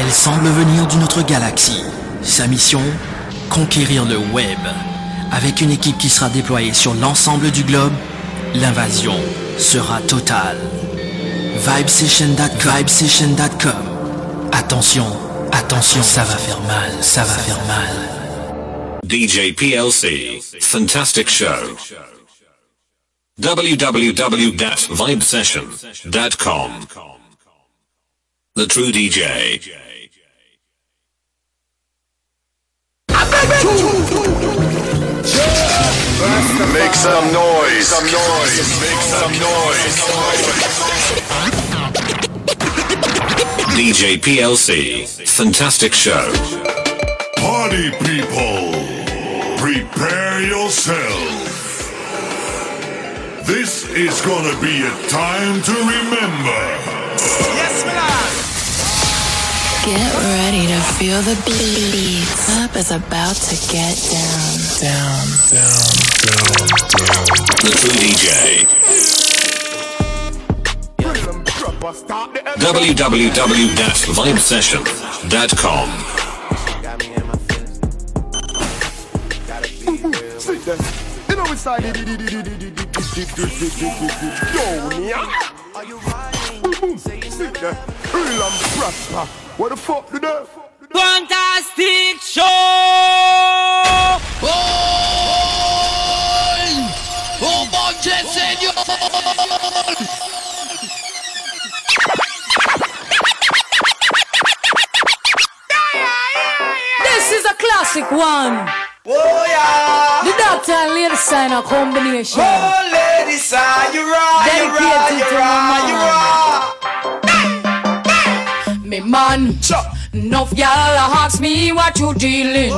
Elle semble venir d'une autre galaxie. Sa mission Conquérir le web. Avec une équipe qui sera déployée sur l'ensemble du globe, l'invasion sera totale. Vibesession.com Attention, attention, ça va faire mal, ça va faire mal. DJ PLC, fantastic show. www.vibesession.com. The true DJ. Make some noise. Some noise. Make some noise. DJ PLC, fantastic show. Party people, prepare yourself. This is gonna be a time to remember. Yes, man. Get ready to feel the beat. Up is about to get down. Down, down, down, down. The true DJ. www.vibesession.com. You know it's like Are you riding? Mm-hmm. Sit there. Real and prosper. What the fuck do that? Fantastic show! Boy! Oh, budget, senor! This is a classic one. Oh yeah. The doctor and lady sign a combination. Oh ladies, are you right? You right? Dedicated You to right? You right? Me man, enough y'all ask me what you dealing.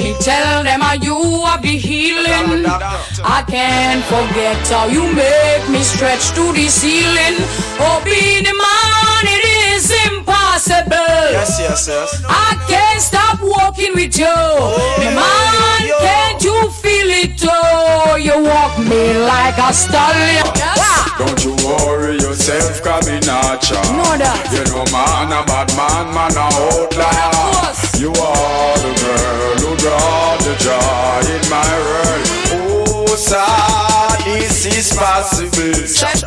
Me tell them how you are be healing. I can't forget how you make me stretch to the ceiling. Oh, be the man, it is impossible. Yes, yes, yes. I can't stop walking with you. Oh, me man, yo. can't you feel it? Oh, you walk me like a stallion. Ah. Don't you worry yourself, cause me not ya. Know that. You know man a bad man, man a outlier. You are the girl who brought the joy in my world. Oh, sir, this is possible.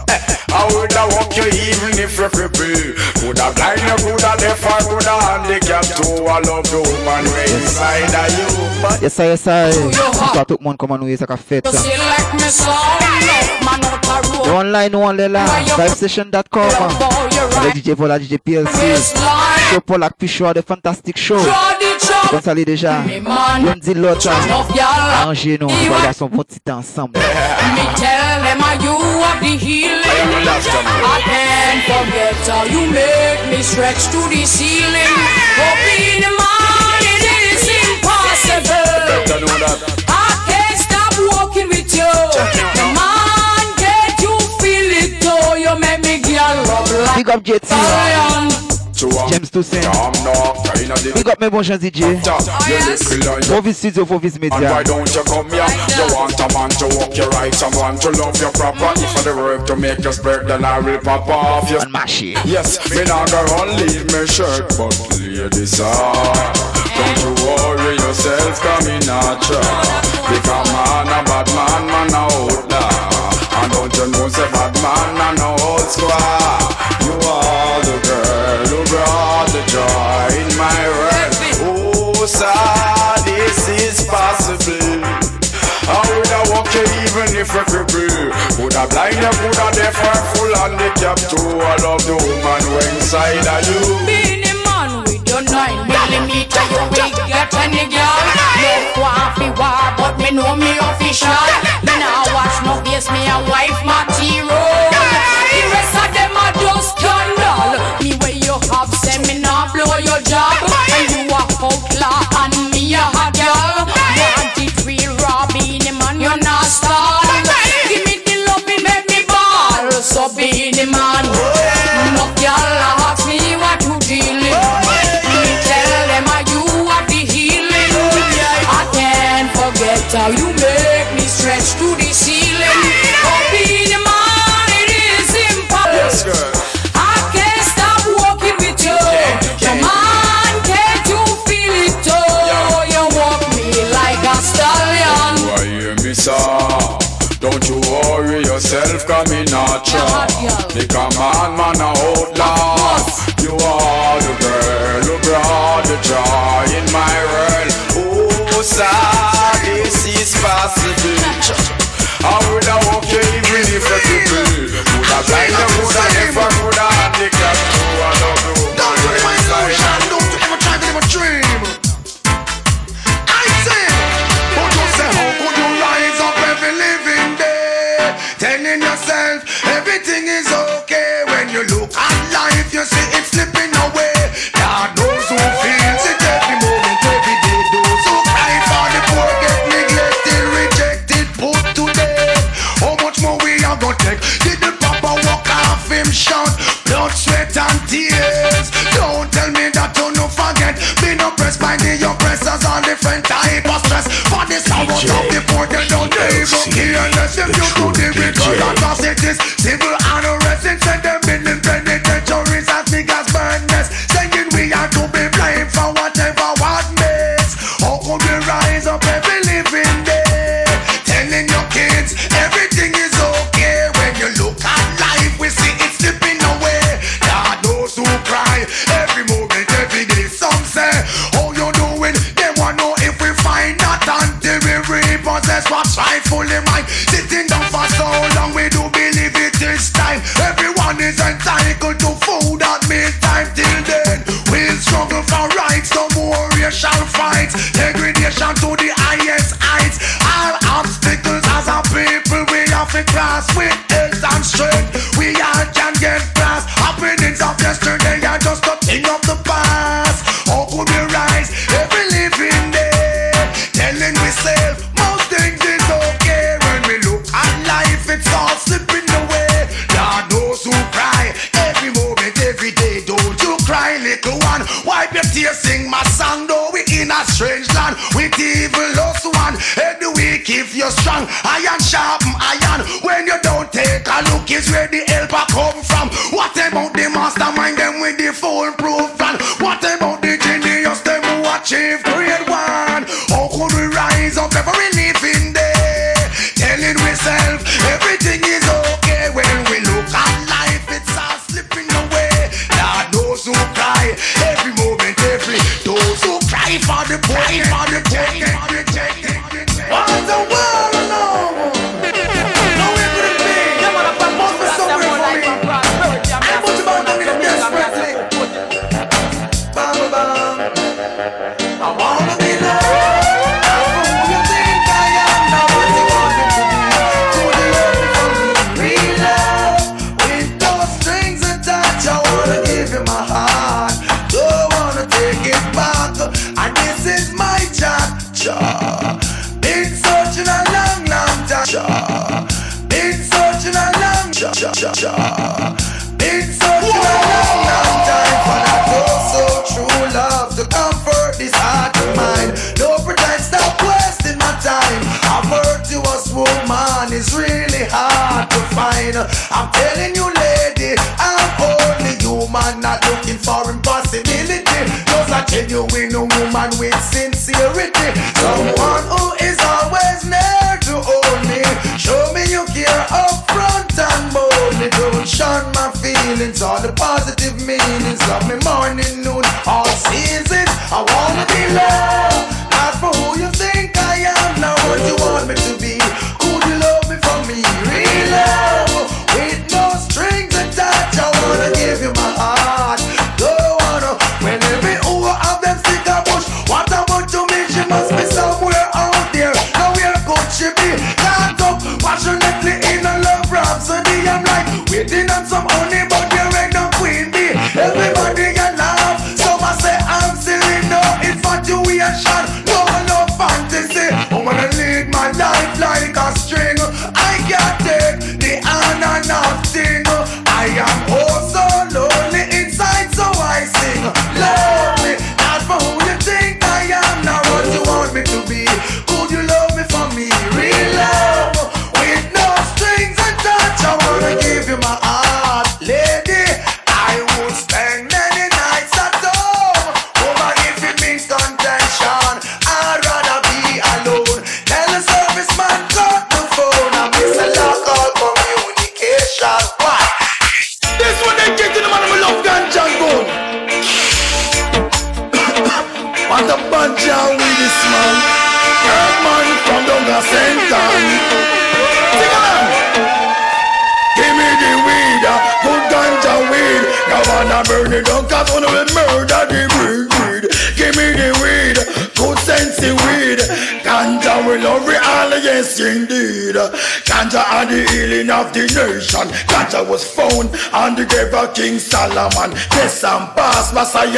Eh, I would have walk you even if you cripple. Could have blind you, could have deaf, I could have handicapped too. I love the woman way inside of you. But Yes sir, yes sir. yo, ha. Mwen tout moun koman nou ye sa ka. You see like me song, enough man out a road. Nou online, nou online la. Vibesession.com Avec DJ Paul, DJ PLC. Show Paul ak Pichou de Fantastic Show. draw the Kon chop. sali deja. Me man, Yon di lot. enough y'all. Aranje nou. On va son bon petit ensemble. Me tell them how you have the healing. I can't forget how you make me stretch to the ceiling. Be the man, it is impossible. better know that. I can't stop walking with you. Man, can't you feel it? Oh, you make me girl up like Big up JT. Lion. James Toussaint. I'm not kind of the Big up mes bons gens DJ. You little lion. Fovis Studio, Fovis And why don't you come here? You want a man to walk you right, someone to love you proper. Mm-hmm. If I the work to make you spread, then I will pop off you. And Mashi. Yes, me not go run leave me shirt, but ladies are. Don't you worry yourself, come in not Because man Would have blind you, would have deaf or full handicapped too I love the woman who inside of you Being a man with your nine millimeter, you will get any girl. No coffee war, but me know me official. Me now watch no face, me a wife material. The rest of them are just scandal. Me way you have seminar, blow your job, and you a outlaw and me a hot girl. Want it real raw, being a man, you're not stall. macho. Because man, man, He unless if you do the ritual atrocities, civil Rightfully mine Sitting down for so long We do believe it is time. Everyone is entitled to food at mealtime Till then We'll struggle for rights. No more racial fights Degradation to the highest heights. All obstacles as a people We have to cross with to one. Wipe your tears, sing my song, though we in a strange land. With evil lost one, Every the weak if you're strong. Iron sharp, iron. When you don't take a look, is where the helper come from. What about the mastermind, them with the foolproof plan? What about the genius, them who achieve grade one? How could we rise up every living day? Telling ourselves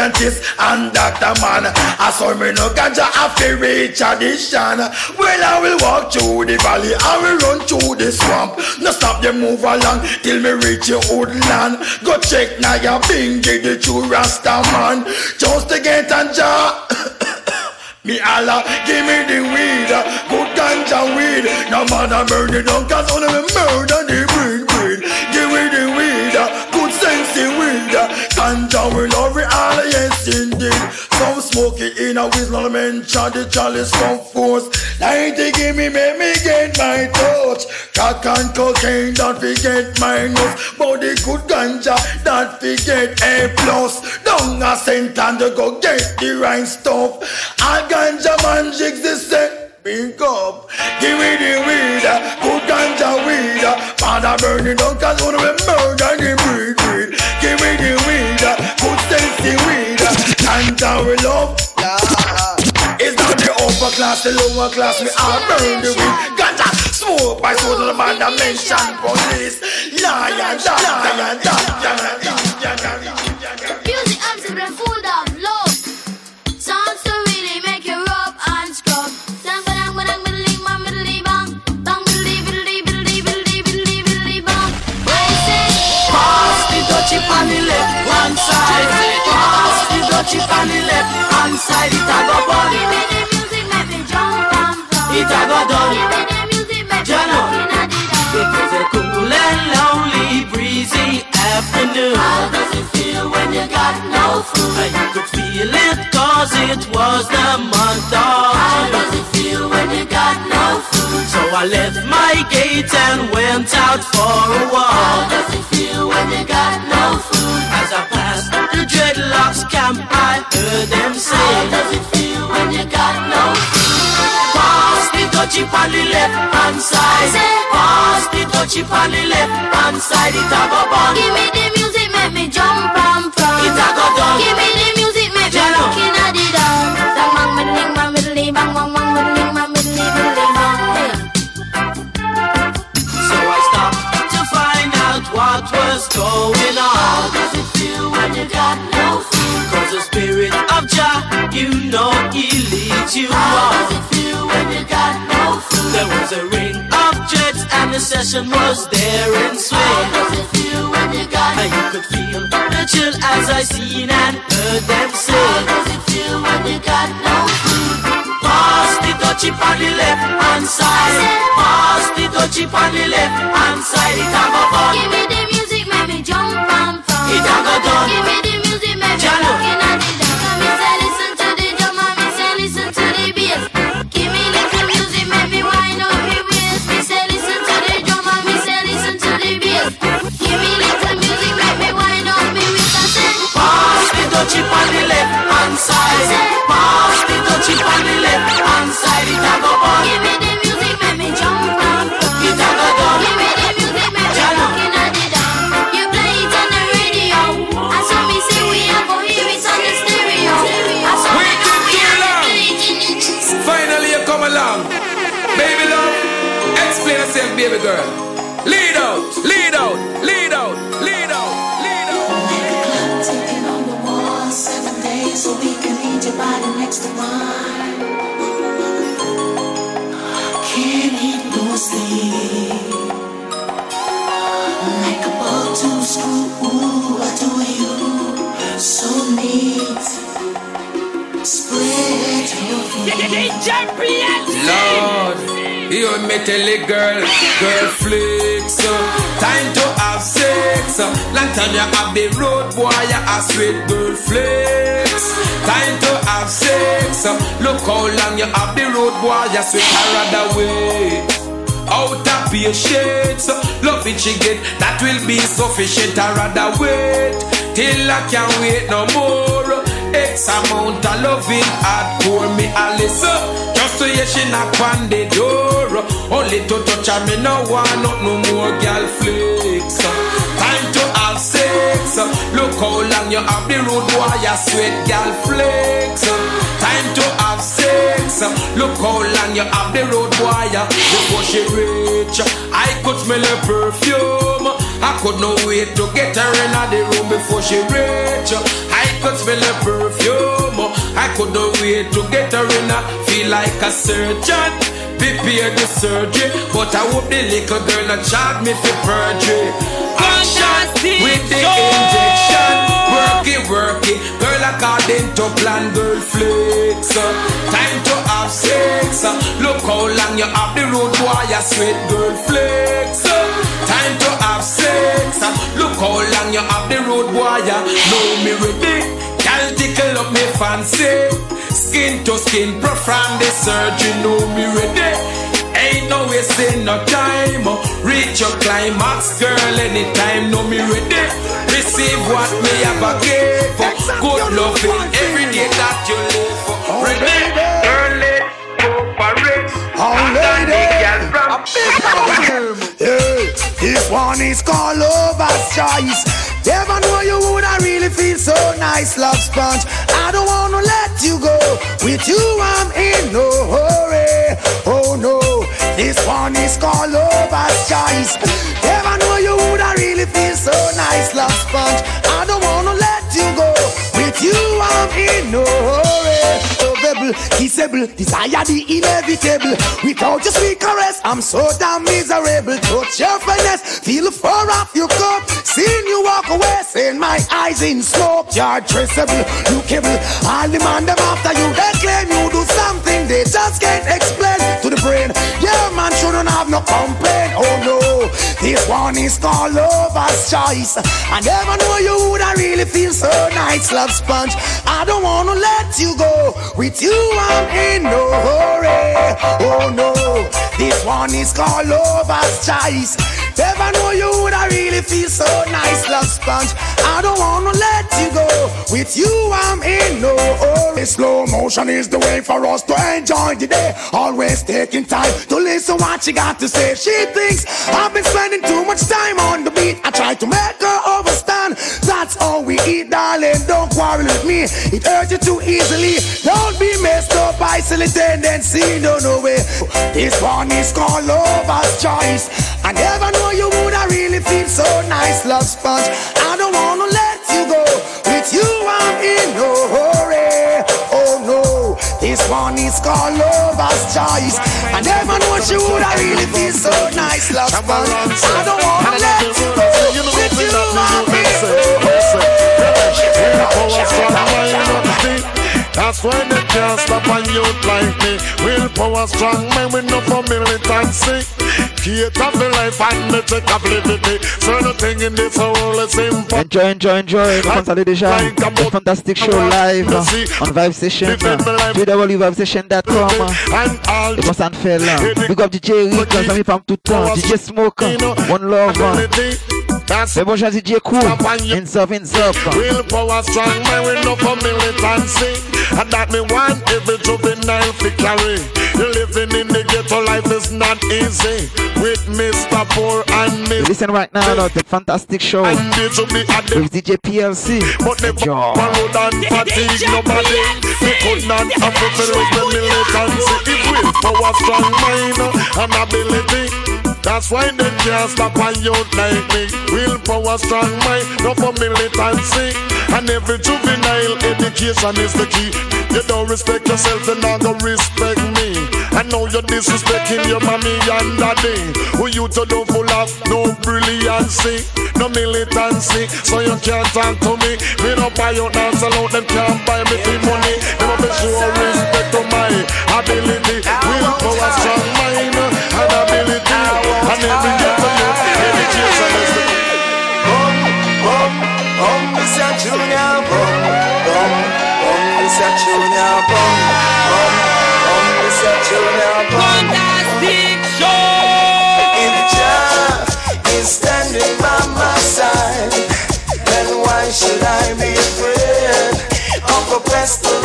scientists and doctor man. I saw me no ganja after reach addition. Well, I will walk through the valley, I will run through the swamp. No stop them move along till me reach your land. Go check now your bingy the true Rasta man. Just to get a jar. Me Allah, give me the weed, good ganja weed. No matter it down, cause only me murder the a whistle, mention the chalice from force. Ninety give me, make me get my touch. Crack and cocaine, don't forget minus. The good ganja, don't forget A plus. Down a cent and you go get the right stuff. All ganja man jigs the set. Big up, give me the weed, uh, good ganja weed. uh, Father burn it down, cause one of them murder the breed. Give me the weed, uh, good sensey weed. uh, Ganja we love. Upper class, the lower class, we all burn the weed. Ganja smoke by soul of the man that mention police. Lion, lion, lion, Music I'm simply full of love. Songs to really make you rub and bang, bang. Bang, on the left hand side. Pass the dutchie on the afternoon. How does it feel when you got no food? And you could feel it cause it was the month of How does it feel when you got no food? So I left my gate and went out for a walk. How does it feel when you got no food? As I passed the dreadlocks camp, I heard them say, dutchie on the left hand side. Pass the dutchie on the left hand side. It a go bun. Give me the music, make me jump and pump. It a go done. Give me the music, make me Jano. rockin' at the dawn. Bang, bang, biddly, bang, biddly, bang, bang, bang, biddly, bang, biddly, biddly, bang. Hey. So I stopped to find out what was going on. How does it feel when you got no food? Cause the spirit of Jah, you know he leads you How on. There was a ring of jets and the session was there in swing. How does it feel when you got And you could feel the chill as I seen and heard them say. How does it feel when you got no food? Pass the dutchie on the left hand side. Pass the dutchie on the left hand side. It a go fun. Give me the music, make me jump and pump. It a go done. Give me the music, make me Jalo. Baby girl. Lead out, lead out, lead out, lead out, lead out. Ticking on the wall, seven days a week, I need your body next to mine. Can't eat nor sleep. Like a ball to screw, I do you so neat. Spread your Lord, you me tell a girl, girl flicks. uh, Time to have sex. uh, Long time you have the road boy, you a sweet girl flicks. Time to have sex. uh, Look how long you have the road boy, you sweet her other way. Out of patience, love it she get, that will be sufficient. I rather wait till I can't wait no more. X amount of loving hard pour me Alice. Just to hear she knock on the door. Only to touch her, me no want not no more girl flicks. Time to have sex. Look how long you have the road you sweat gal flex. Time to have sex. Look how long you have the road boy before she reach. I could smell her perfume. I could not wait to get her in the room before she reach. I could smell her perfume. I could not wait to get her in. Feel like a surgeon prepare the surgery. But I hope the little girl not charge me for perjury. Action with the injection. Work it, work it. Girl according to plan, girl flex. Time to have sex. Look how long you have the road, boy. You sweat, girl flex. Time to have sex. Look how long you have the road, boy. You know me ready. Girl tickle up me fancy. Skin to skin, perform the surgery. Know me ready. Ain't no wasting no time. Reach your climax, girl, anytime. Know me ready. Receive what me have a give for. Good loving every day that you live for. Ready, early, cooperate. Oh, lady. Yeah, this one is called Lover's Choice. Never know you would I really feel so nice, love sponge. I don't wanna let you go. With you, I'm in no hurry. Oh no, this one is called Lover's Choice. Never know you would I really feel so nice, love sponge. I don't wanna let you go. With you, I'm in no hurry. Kissable, desire the inevitable. Without your sweet caress, I'm so damn miserable. Touch your finesse, feel fur off your coat. Seeing you walk away, seeing my eyes in smoke. You're traceable, lookable. All the man them after you, they claim you do something they just can't explain to the brain. Yeah, shouldn't have no complaint. Oh no, this one is called lover's choice. I never know you would I really feel so nice, love sponge. I don't wanna let you go. With you, I'm in no hurry. Oh no, this one is called lover's choice. Never know you would I really feel so nice, love sponge. I don't wanna let you go. With you, I'm in no hurry. Slow motion is the way for us to enjoy the day. Always taking time to listen what she got to say. She thinks I've been spending too much time on the beat. I try to make her understand. That's all we eat, darling. Don't quarrel with me. It hurts you too easily. Don't be messed up by silly tendency. No, no way. This one is called lover's choice. I never know you would I really feel so nice, love sponge. I don't wanna let you go. With you, I'm in no hurry. Oh no, this one is called lover's choice. I never know she would I really feel so nice, love sponge. I don't wanna let you go. With you, I'm in That's why they can't stop a youth like me. Willpower strong, man, we no for militancy. Cater for life and me take a liberty. Certain thing in this world is simple. Enjoy, enjoy, enjoy. The consolidation. The fantastic show live uh, on Vibe Session. Uh, www.vibesession.com. The constant fella. Big up DJ Rick, Zami Pam tout temps. DJ Smoke, One Love. Mais bonjour DJ Cool. Hands up, hands up. Willpower strong, man, we no for militancy. And that me want every juvenile to carry. You living in the ghetto life is not easy. With Mr. Poor and Miss. Listen right now, no, the fantastic show with DJ PLC. But they Enjoy. and fatigue nobody. We could not fulfill with the militancy. If willpower strong mind and ability. That's why they can't stop a youth like me. Willpower, strong mind, no for militancy. And every juvenile education is the key. You don't respect yourself, then not gonna respect me. I know you're disrespecting your mommy and daddy. Who you to do full of no brilliancy, no militancy. So you can't talk to me. Me no buy your dance alone, them can't buy me the money. They must be sure respect to my ability. Willpower, strong mind, and ability. And every ghetto youth, education is the Bum, bum, bum, Mr. Junior, bum, bum, bum, Mr. Junior, of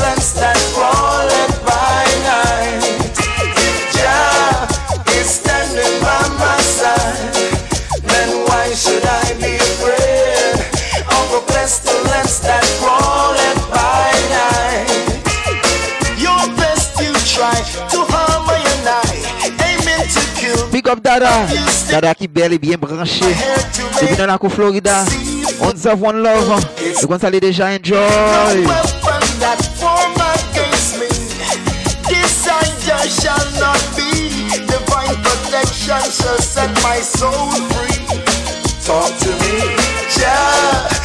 Dada. Dada qui belle et bien branché. Depuis dans la Florida. On deserve one love. Le Gonzalez déjà enjoy. shall not be. Divine protection shall set my soul free. Talk to me.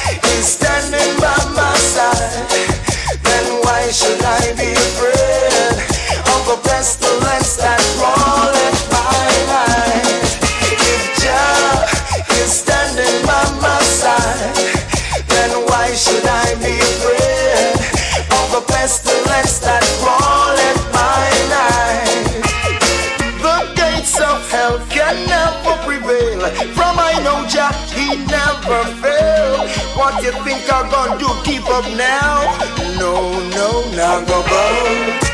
Never fail. What you think I'm gonna do? Keep up now? No, no, not go.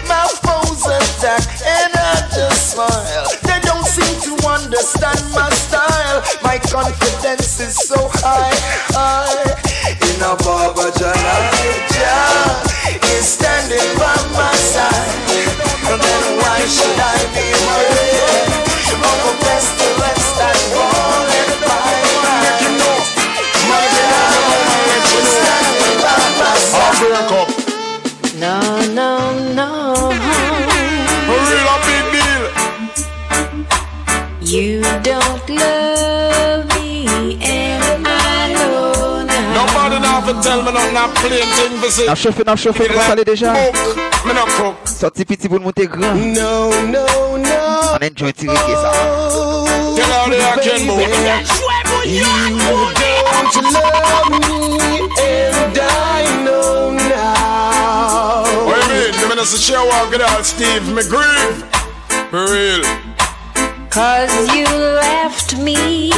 My foes attack and I just smile. They don't seem to understand my style. My confidence is so high, high. Nobody now for tell me nothing, I'm playing thing for say. N'a chauffé, n'a chauffé, Gonzalez déjà. Me not cook. Sorti petit pour le monter grand. No, no, no. On enjoy tirer ça. Tell all the action, boy. You don't love me, and I know now. What do you mean? The minister share walk it out, Steve McGreeve. For real. Cause you left me,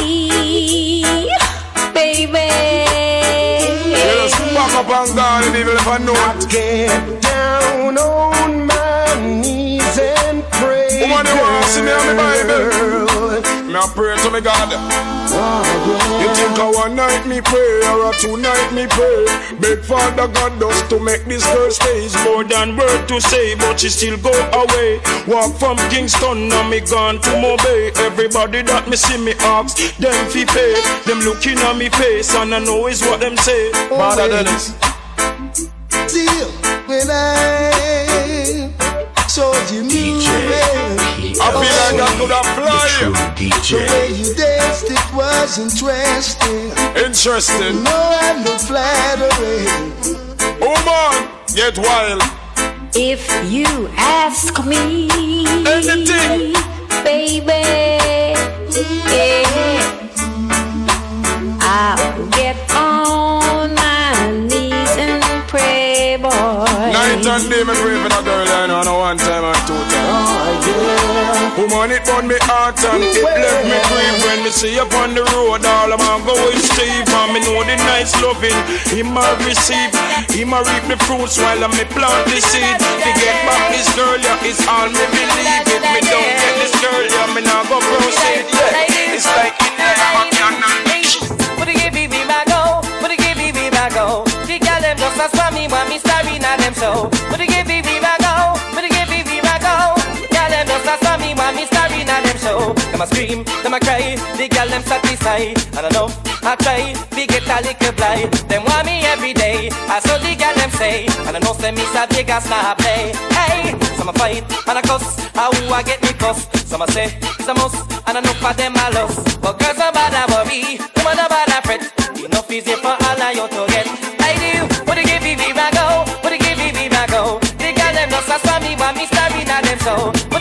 up and gone and if I know it. Get down on my knees and pray. Woman, you want to see me on the Bible? Me a pray to me God. You think I one night me pray or a two night me pray? Beg Father God does to make this girl stays more than word to say, but she still go away. Walk from Kingston, now me gone to Mobay. Everybody that me see me ask, them fi pay. Them looking at me face and I know is what them say. Father Dennis. Still, when I saw you moving, I feel like I could have fly. the way you danced, it was interesting. Interesting. No, I'm not flattering. Woman, get wild. If you ask me, anything, baby, yeah, I'll get on my knees and pray, boy. Night and day, me pray for the girl I know, one time or two times. Oh, Woman, it burn me heart and it left me grief when me see you on the road. All I'm go with Steve, and me know the nice loving he might receive. He might reap the fruits while I me plant the seed. To get back this girl, yeah, it's all me believe. If me don't get this girl, yeah, me not go proceed. Yeah, it's like in the back Put a give me back go, put a give me back go. The girl them just as for me, want me starving at them so. Put a give at them so. Them a scream, them a cry, the girl them satisfied. I know I try, we get a little blind. Them want me every day, I saw the girl them say. And I know say me sa Vegas not play. Hey, some a fight and a cuss, how I get me cuss. Some a say it's a must, and enough for them a loss. But girls are bad a worry, woman are bad a fret. Enough easy for all of you to get. I do, what a give me viva go, what a give me viva go. The girl them just for me, want me starving at them so.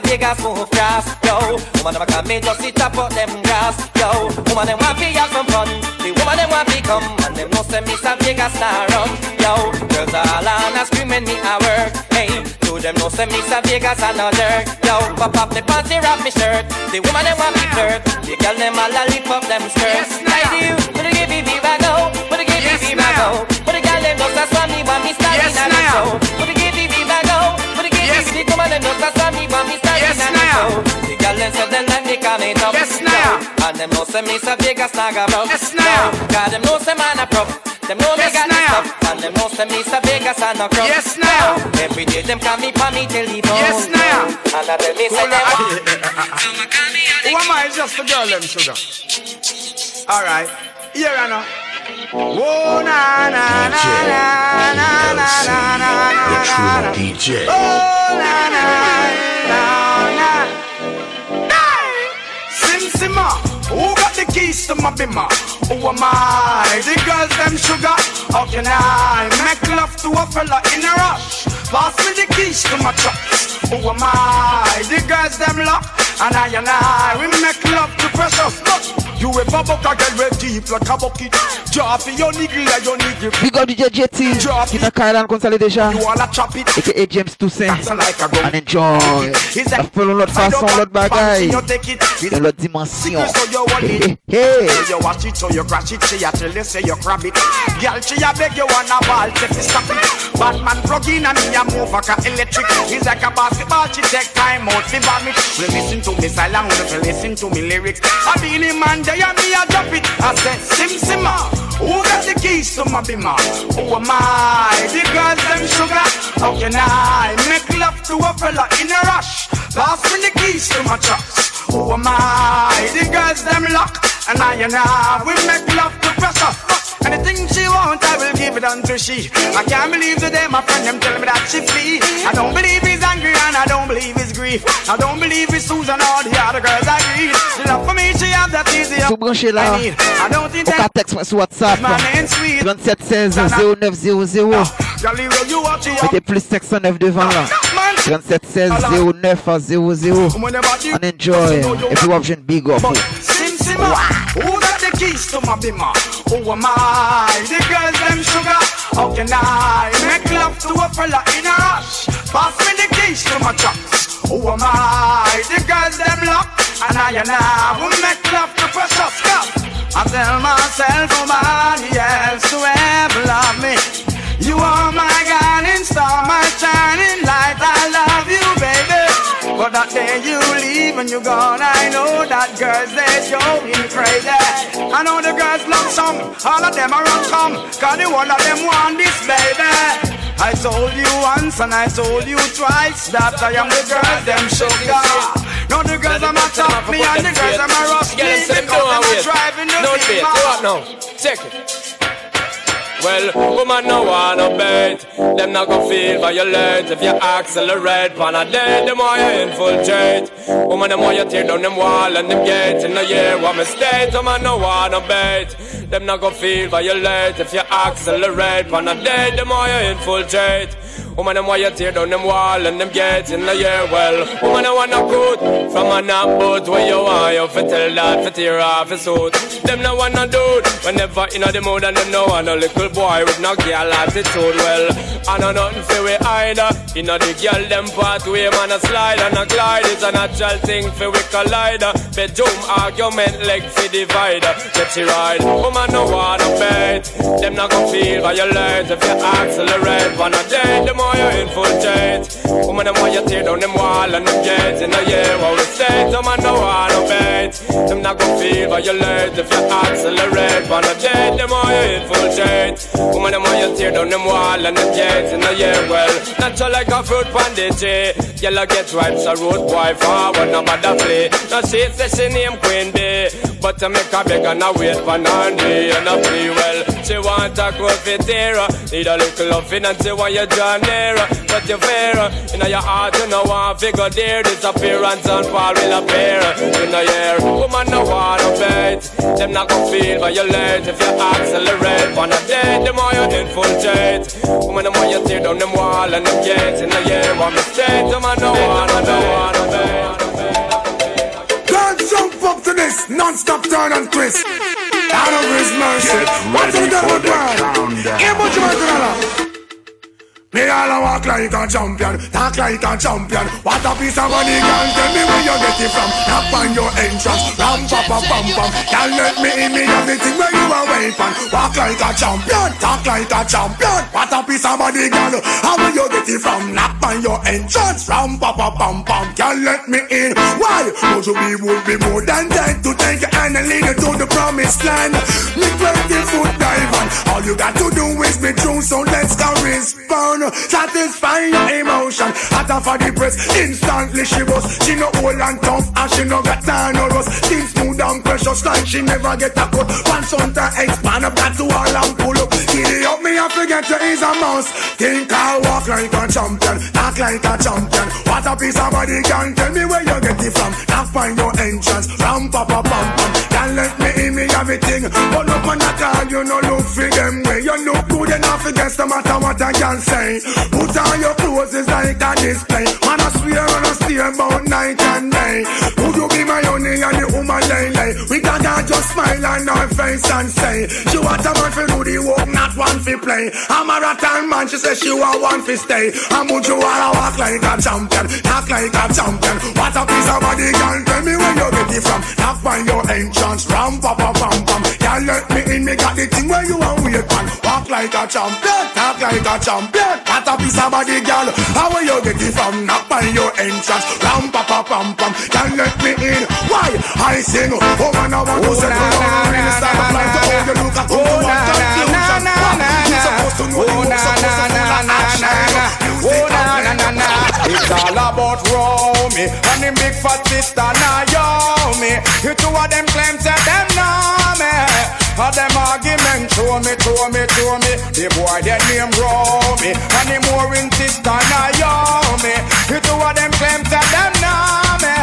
Don't know say me Vegas move fast, yo. Woman them a come me just sit up out them grass, yo. Woman them want to have some fun, the woman them want to come, and them know say me sa Vegas star run, yo. Girls all on a screaming me a work, hey. To them know say me sa Vegas and a jerk, yo. Pop up the pants, wrap me shirt, the woman them want me flirt, the girl them all a lift up them skirts. I do, them say them like me call me tough, Yes, now. yo. and them know say me sa Vegas naga bluff, yes, now. Cause them know say man a prof. Them know Yes, me got the now. stuff, and them know say me Mr. Vegas and no crowd. Yes, now. Every day them call me pa me telephone. Yes, now. And I tell me say them on. want. Who am I? Just the girl, them sugar. Alright, here I know. Whoa, na na na na na na na na na The true na. DJ. Oh, na na na na. Who got the keys to my bimmer? Who am I? The girls them sugar. How can I make love to a fella in a rush? Pass me the keys to my truck. Who am I? The girls them lock. And I and I, we make love to precious. Look, you ever buck a girl with deep like a bucket. Drop your niggle like your niggle. Big up DJ JT. Kita Kylan Consolidation. You wanna chop it? AKA James Toussaint. like a. And enjoy. La foule l'autre façon, l'autre bagaille. De l'autre dimension. So you want it. Hey. So you watch it, so you crash it, she a tell you say you grab it. Girl, she a beg you wanna ball, say fi stop it. Batman plug in and me a move like a electric. He's like a basketball, she take time out fi vomit. We listen to me silent, we listen to me lyrics. I be the man there and me a drop it. I said, sim simma, who got the keys to my bimmer? Who am I? The girls them sugar. How can I make love to a fella in a rush? Pass me the keys to my trucks. Who am I? The girls them lock. And I and I, we make love to pressure. Anything she want, I will give it unto she. I can't believe today my friend them tell me that she flee. I don't believe he's angry and I don't believe he's grief. I don't believe it's Susan or the other girls agree. The love for me, she have that easy. Sou branché là. I. I don't think that texte moi sur WhatsApp. man ain't sweet. 3716 0900. Jolly roll you watch it. Mettez plus 509 devant là. 3716 0900. And enjoy. If you option big up. Sim Keys to my bimmer? Who am I? The girls them sugar. How can I make love to a fella in a rush? Pass me the keys to my trucks. Who oh, am I? The girls them lock. And I and I will make love to precious stuff. I tell myself nobody else to ever love me. You are my guiding star, my shining light. I love that day you leave and you gone, I know that girls they going crazy. I know the girls love some, all of them are run come, cause the one of them want this baby. I told you once and I told you twice that I am the girls them sugar. No, the girls are my top me and the girls are my me Get because them are wait. driving the No up now. Check it. Well, woman no wanna bait Them not gon' feel violate If you accelerate. Pan a day, the more you infiltrate Woman, the more you tear down them wall and them gates In the year, what mistake Woman no wanna bait Them not gon' feel violate If you accelerate. Pan a day, the more you infiltrate Woman, them why you tear down them wall and them gates in the year. Well, woman, I wanna good from a nap boat where you want you fi tell that fi tear off his suit. Them no wanna do it whenever in the mood and them no want a little boy with no girl attitude. Well, I know nothing fi we either. In the girl them pathway, man a slide and a glide is a natural thing fi we collide. Bedroom argument leg fi divider. Get you right, woman no wanna bait. Them not gon' feel violate if you accelerate. Wanna date the more you infiltrate. Woman, them why you tear down them wall and them gates in the year how we stay. Them man no wanna bait. Them not gon' feel violate if you accelerate. Wanna date the more you infiltrate. Woman, them why you tear down them wall and them gates in the year well. Natural like a fruit pandity. Yellow get right, so road boy forward, no matter flee. Now she say she name Queen Bee. But to make a beg and a wait for Nandi and a free well. She want a confiteer. Need a little loving and she want you draw nearer. But you fear in your heart, you know want figure there. Disappearance and fall will appear. You know hear, woman no wanna bait. Them not gonna feel violate if you accelerate. Wanna date, the more you infiltrate. Woman the more you tear down them wall and them gates in the year. Want me straight, the man no wanna, no wanna bait. Girl, jump up to this non-stop turn and twist. Out of his mercy. What's ready the devil for the plan? countdown. Here, much more to the me all a walk like a champion, talk like a champion. What a piece of money, girl. Tell me where you get it from. Knock on your entrance, ram pa pa pam pam. Girl, let me in me everything where you are waiting. Walk like a champion, talk like a champion. What a piece of money, girl. How will you get it from? Knock on your entrance, ram pa pa pam pam. Girl, let me in. Why? Cause we would be more than dead to take hand and lead you to the promised land. Me 20 foot diver, you got to do is be true, so let's go respond. Satisfy your emotion. Hot off of the press, instantly she was. She no old and tough, and she no got time or rust. Skin smooth and precious, like she never get a cut. Once on to expand up that to all and pull up. Giddy up, me I forget you is a mouse. Think I walk like a champion, talk like a champion. What a piece of body can tell me where you get it from. Now find your entrance, ram pa pa pam pam. Can't let me in me everything. But up on for them way. You look good enough against no matter what I can say. Put on your clothes is like a display. Man, I swear and I steer about night and day. Would you be my honey and the woman lay lay? We can just smile on her face and say, She want a man for do the work, one for play. I'm a rattan man, she says she want one for stay. Would you wanna walk like a champion, talk like a champion? What a piece of body, girl, tell me where you get it from. Knock by your entrance, ram pa pa pam pam. Can't let me in, me got the thing where you want wait man. Walk like a champion, talk like a champion. What a piece of body, girl, how where you get it from? Knock by your entrance, ram pa pa pam pam. Can't let me in, why? I sing, oh man, I want to say, oh, really start applying to how you look at, oh, what confusion. You hook, supposed to know the action. Oh na na na na, it's all about Romy and the big fat sister Naomi. You two of them claim say them know me. All them argument show me, show me, show me. The boy their name Romy and the more sister Naomi. You two of them claim say them know me.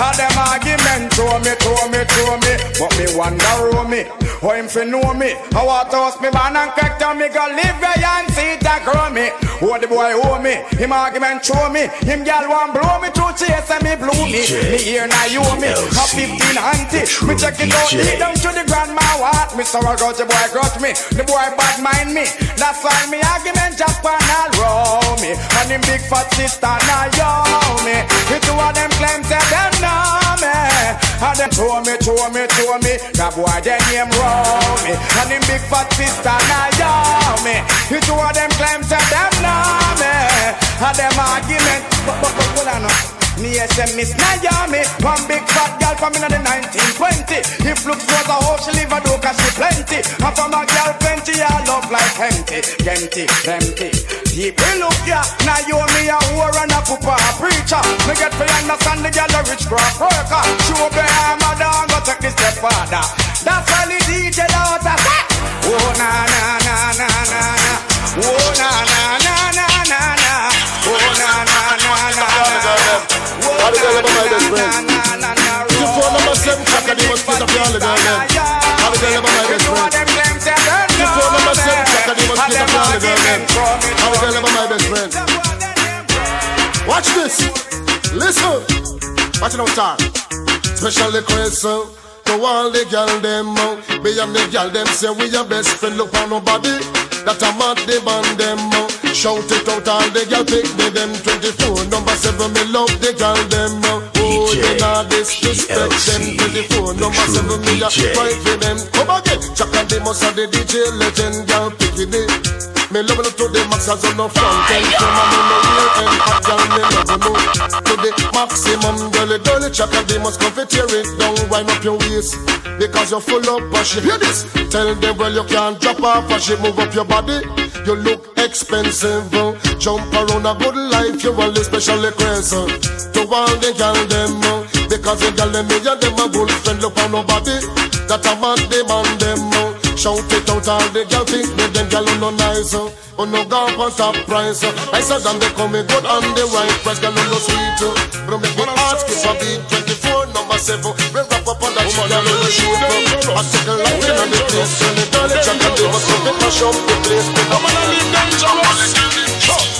All them argument throw me, throw me, throw me. But me wonder Romy, how him fi know me? I want to host me man and crack down me go live where and see that grow me. Oh the boy owe me, him argument show me. Him gal want blow me through chase and me blow me. Me here now you me, a 15 auntie. Me check it out, lead down to the grandma what? Me sorrow got the boy grudge me, the boy bad mind me. That's why me argument just pan all roll me. And him big fat sister now yo me. The two of them claim say them know me. And them show me, show me, show me. That boy their name roll me. And him big fat sister now yo me. The two of them claim say them know me. And them argument, but but but hold on. now. Me SM Miss Naomi One big fat girl from in the 1920 If looks was a hoe, she live a do cause she plenty And from a girl plenty, I love like empty Empty, empty People look ya, Naomi a whore and a pooper a preacher Me get to understand the girl a rich crop worker Show me I'm a dog, go take this step father That's why the DJ out a say Oh na na na na na na Oh na na na na na na Oh na na na na na The are my best friend. Phone number and they must pick up all the the are my best friend. Phone number and up all the the are my best friend. Watch this. Listen. Watch it out, star. Special request uh, to all the girl them. uh, Beyond the girl them say we your best friend. Look on nobody. That a mad the band them. uh. Shout it out all the girl pick me them 24 number 7 me love the girl them uh. Oh you not disrespect them 24 number 7 me a fight for them Come again Chaka the most of the DJ legend girl pick it me love it to the max as on the front end From a me no real end Hot girl me never know To the maximum Girl girl Chaka the must come fi tear it down Wind up your waist Because you're full up of shit Hear this Tell them well you can't drop off a shit Move up your body You look expensive uh. Jump around a good life You want the special request uh. To all the girl them uh. Because the girl them me and them a good friend Look on nobody That a man demand them uh. Shout it out all the girl think me them girl who no nice uh. Who no go up on top price uh. I said them they come me good on the right price Girl who no sweet uh. But make me ask if I be 24 number 7 We wrap up on that shit girl who no shoot up I take a life in on the place Turn it on the jack and they must come and mash up the place Come on and leave them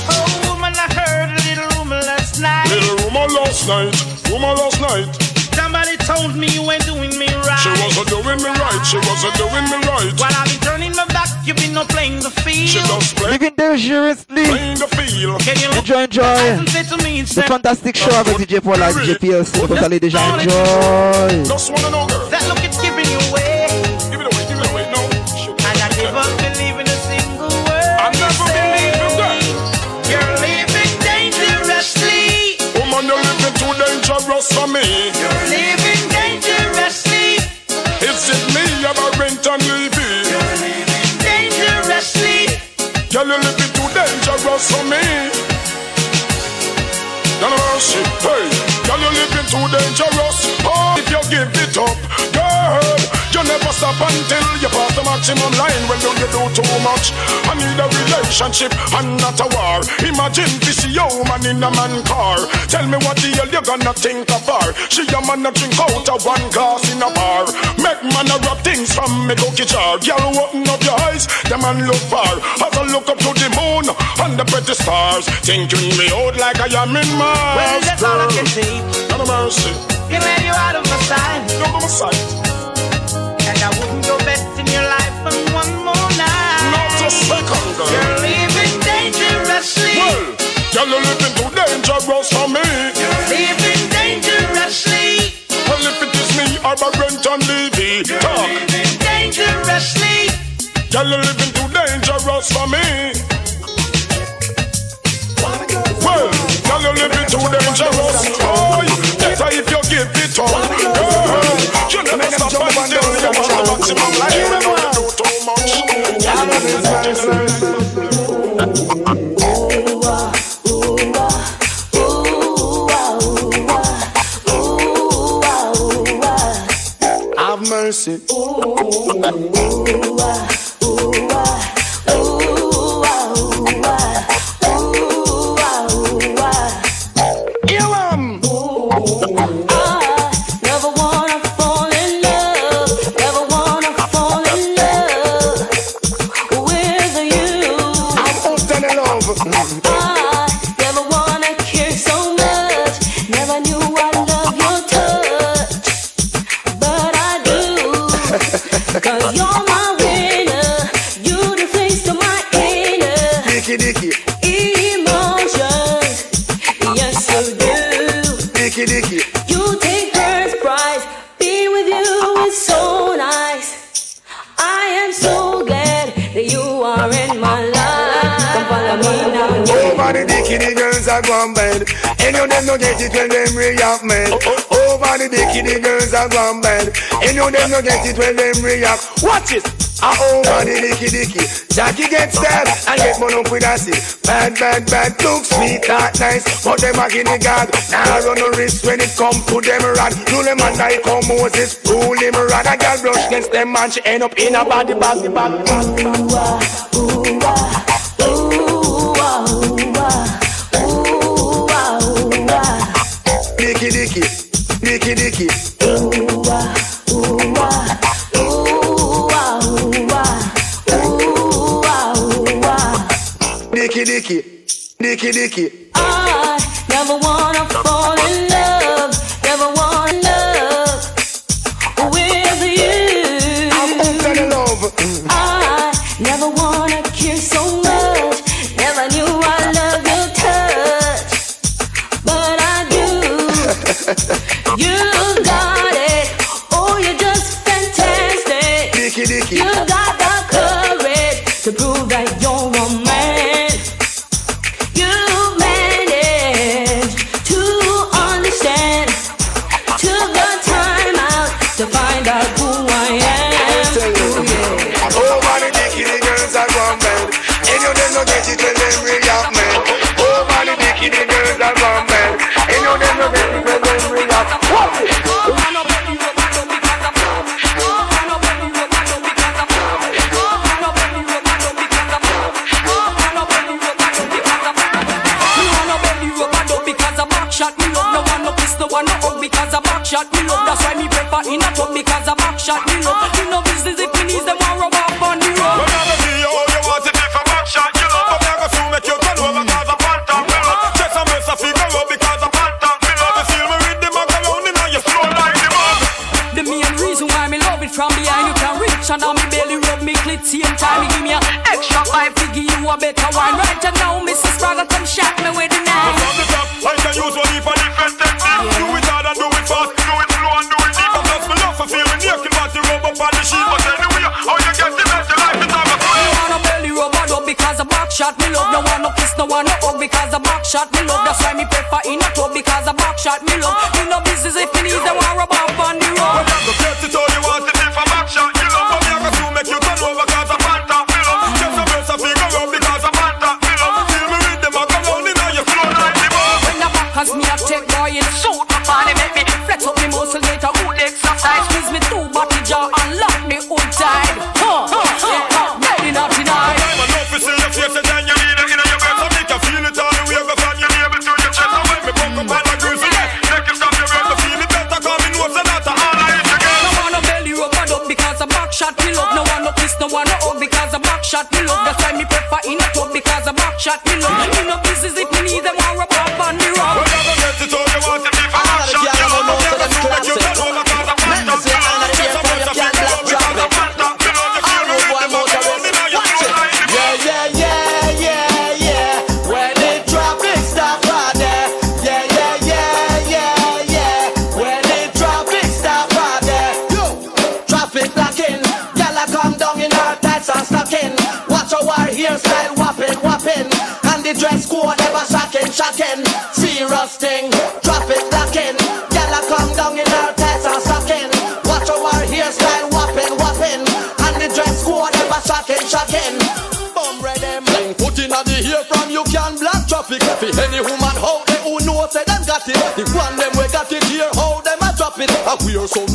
Oh, woman, I heard a little rumor last night. Little rumor last night, rumor last night. Somebody told me you ain't doing me right. She wasn't doing me right, she wasn't doing me right. While I've been turning my back, you've been no playing the field. She just play, Living dangerously. playing the field. Can you Enjoy, enjoy. to me The fantastic show avec DJ Paul and DJ PLC. Vous allez déjà enjoy. Just wanna know, girl. that look it's Girl, hey. Girl, you're living too dangerous. Oh, if you give it up, girl, you never stop until you pass the maximum line. Well, you do too much? I need a relationship and not a war. Imagine this man in a man car. Tell me what the hell you gonna think of her? She a man a drink out of one glass in a bar. Make man a rub things from me cookie jar. Girl, open up your eyes, the man look far. As I look up to the moon and the pretty stars, thinking me out like I am in Mars. Well, that's all I can see. God of mercy, Can let you out of my sight. out of my sight. And I wouldn't go bet You're living dangerously. Well, girl, you living too dangerous for me. You're living dangerously. Well, if it is me or a Brent and Levy, You're talk. living dangerously. Girl, you living too dangerous for me. Well, girl, you living too dangerous. Oh, better if you give it up. Girl, you never stop until you want the maximum life. You um, Cause you're my winner. You're the face to my inner Dicky Dicky. The girls are gone bad. Any of them no get it when them react, man. Over the dicky, the girls are gone bad. Any of them no get it when them react. Watch it. Ah, over the dicky dicky. Jackie gets stabbed and get one up with a stick. Bad, bad, bad. Look sweet, that nice. But them a guinea god. Now run no risk when it come to them rod. Rule them and I come Moses. Rule him rod. A girl brush against them man. She end up in a body bag, bag, bag. Dicky Dicky dicky. I never wanna fall because a back shot me love. That's why me prefer in a tub because a back shot me love.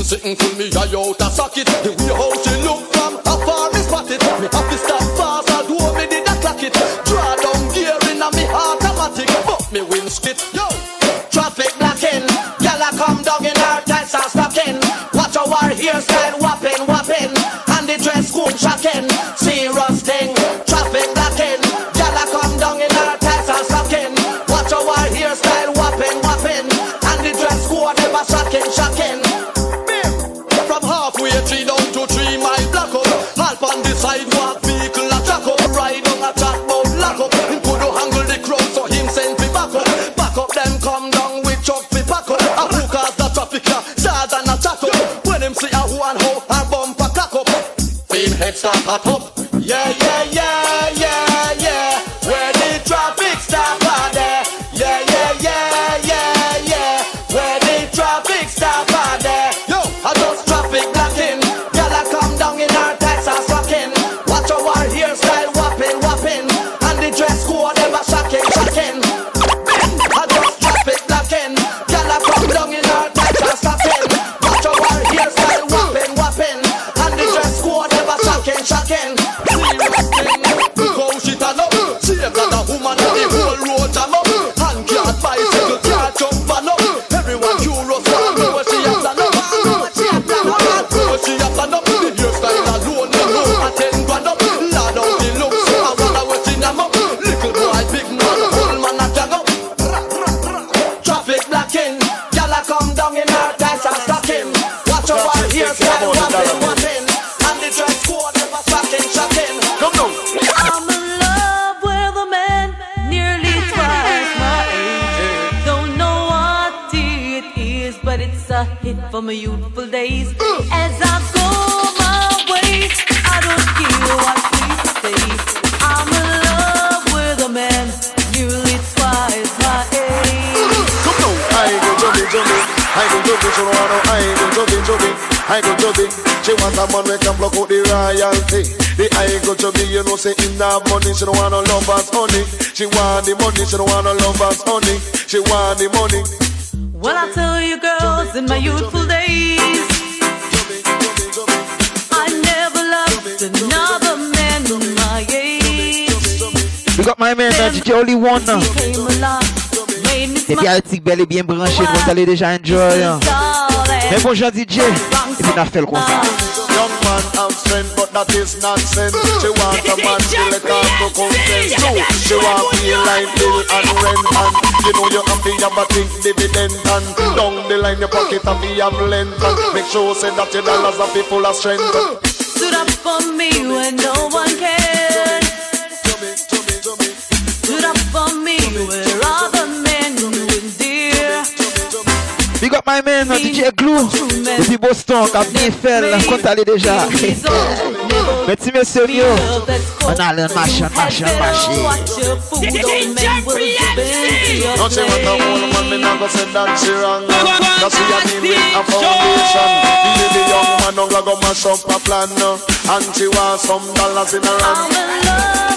sitting pull me eye out a socket. The a pop. say money, she don't want no lovers, honey. She want the money, she don't want no lovers, honey. She want the money. Well, I tell you, girls, in my youthful days, I never loved another man my age. We got my man, that's the only one. Les Galactic bel bien branché, vous allez déjà enjoy. Mais bonjour, DJ, et puis on a fait le concert man have strength, but that is nonsense. Mm. She want a man to let her do go consent. No, she want pay line bill and rent and you know you have to have a thing dividend and mm. down the line your pocket have to have length and make sure say that your dollars are full of strength. Stood up for me when no one cares. my man, DJ Glou, depuis Boston, kap Nifel, kont ale deja. Meti mesem yo, an alen machan, machan, Don't say what I want, man, Me not go say that she wrong. Nan si ya di with a foundation. Di li young yon man, nan go go mash up a plan. And she wan some dollars in her hand. I'm in love.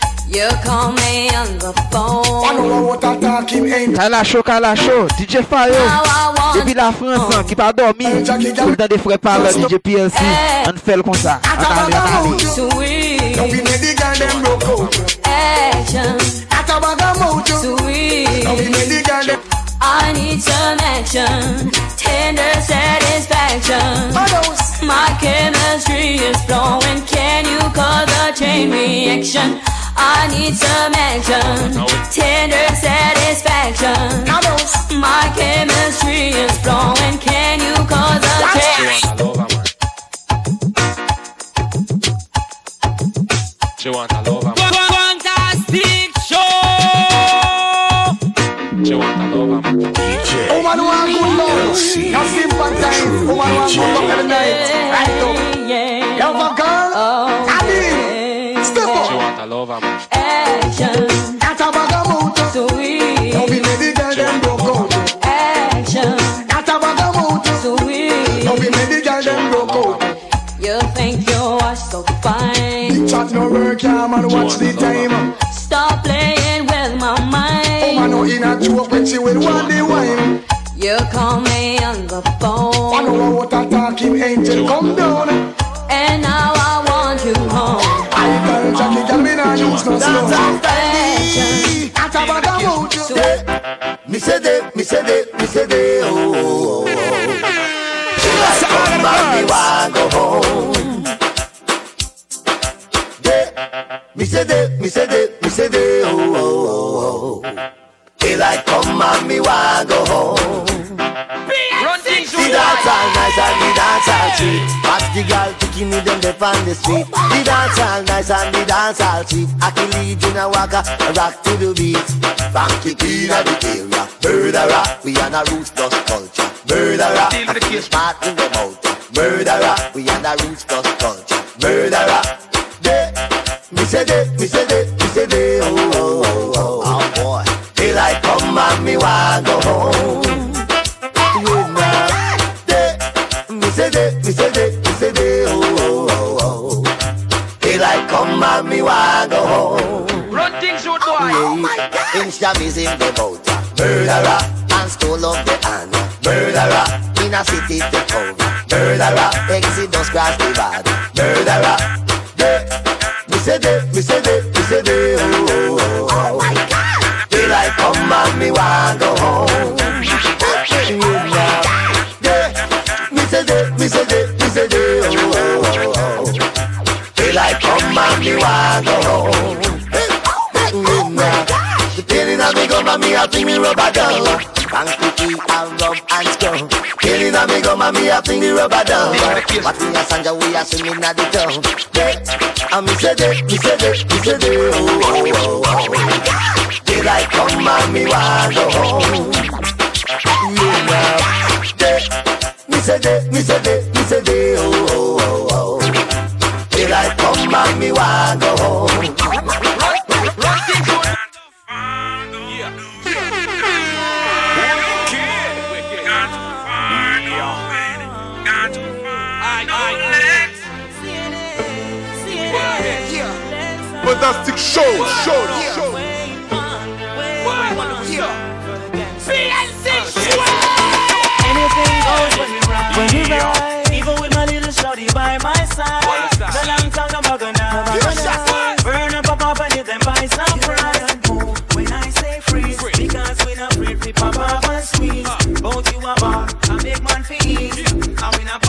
You call me on the phone. I know what I talk him ain't. Kala show, kala show, DJ Fayo Depi la France an, ki pa dormi Ou dan de fre par DJ PLC An fel kon sa, an ale, an ale Sweet Don't be many girl them broke out. action. At a bag of mojo. Sweet. Don't be many girl them. I need some action, tender satisfaction. My chemistry is flowing. Can you cause a chain reaction? I need some action, tender satisfaction. My chemistry is flowing. Can you cause a chain? She want a lover, man. Fantastic show. She want a lover, man. Woman want good love. Now sympathize. Woman want good love every night. Right up. Love a girl. Oh, Adi. Step She up. want a lover, man. Action, At a bag of mojo. sweet. Don't be many girl them broke out. Action, At a bag of mojo. sweet. Don't be many girl them broke out. You think you are so fine. Chat no work, yeah, man. Watch the time. Stop playing with my mind. Oh, Woman no in a joke when she will want the wine. You call me on the phone. I know what I talk him angel come down. And now I Jackie, girl, me nah use no slow. At a bag of mojo. Me say they, me say they, me say they, oh, oh, oh. She like come and me want go home. They, me say they, me say they, me say they, oh, oh, oh, oh. They like come and me want go home. Run things The dance all nice and the dance all sweet. Watch the girl kicking me down the on the street. The dance all nice and the dance all sweet. I can lead in a waka, rock to the beat. Funky queen of the area, murderer. We on a roots plus culture, murderer. I feel smart in the mouth, murderer. We on a roots plus culture, murderer. They, me say they, me say they, me say they, oh, oh, oh, oh, oh, oh boy. They like come and me want go home. Like come and me want go home. Run things road boy. Yeah. Oh Insta is in the boat, murderer, and stole up the hand, murderer. In a city take over, murderer. Exodus cross the border, murderer. They, me say they, me say they, me say they, oh, oh, oh, oh. my God. Like oh, come and me want go home. Yeah. Me say they, me say they, oh. Come and me want go home. Yeah. The pain in me and me a fling me rubber down. Frankie key and rub and scrum. Pain in me gum and me a fling the rubber down. What me a sanja we a singing at the town. And me say they, me say they, me say they, oh, oh, oh, oh. Like come and me want go home. Yeah. They, me say they, me say they, me say oh, oh, oh, They like come and me want go home. Run things road. Fantastic show, show, show. Anything goes when we ride. When we ride. Even with my little shorty by my side. The long tongue no bugger now. Burn up a pop and you then buy some fries. When I say freeze. Because we not free to pop up and squeeze. Uh. Both you a bar, I make man feel ease. I'm in a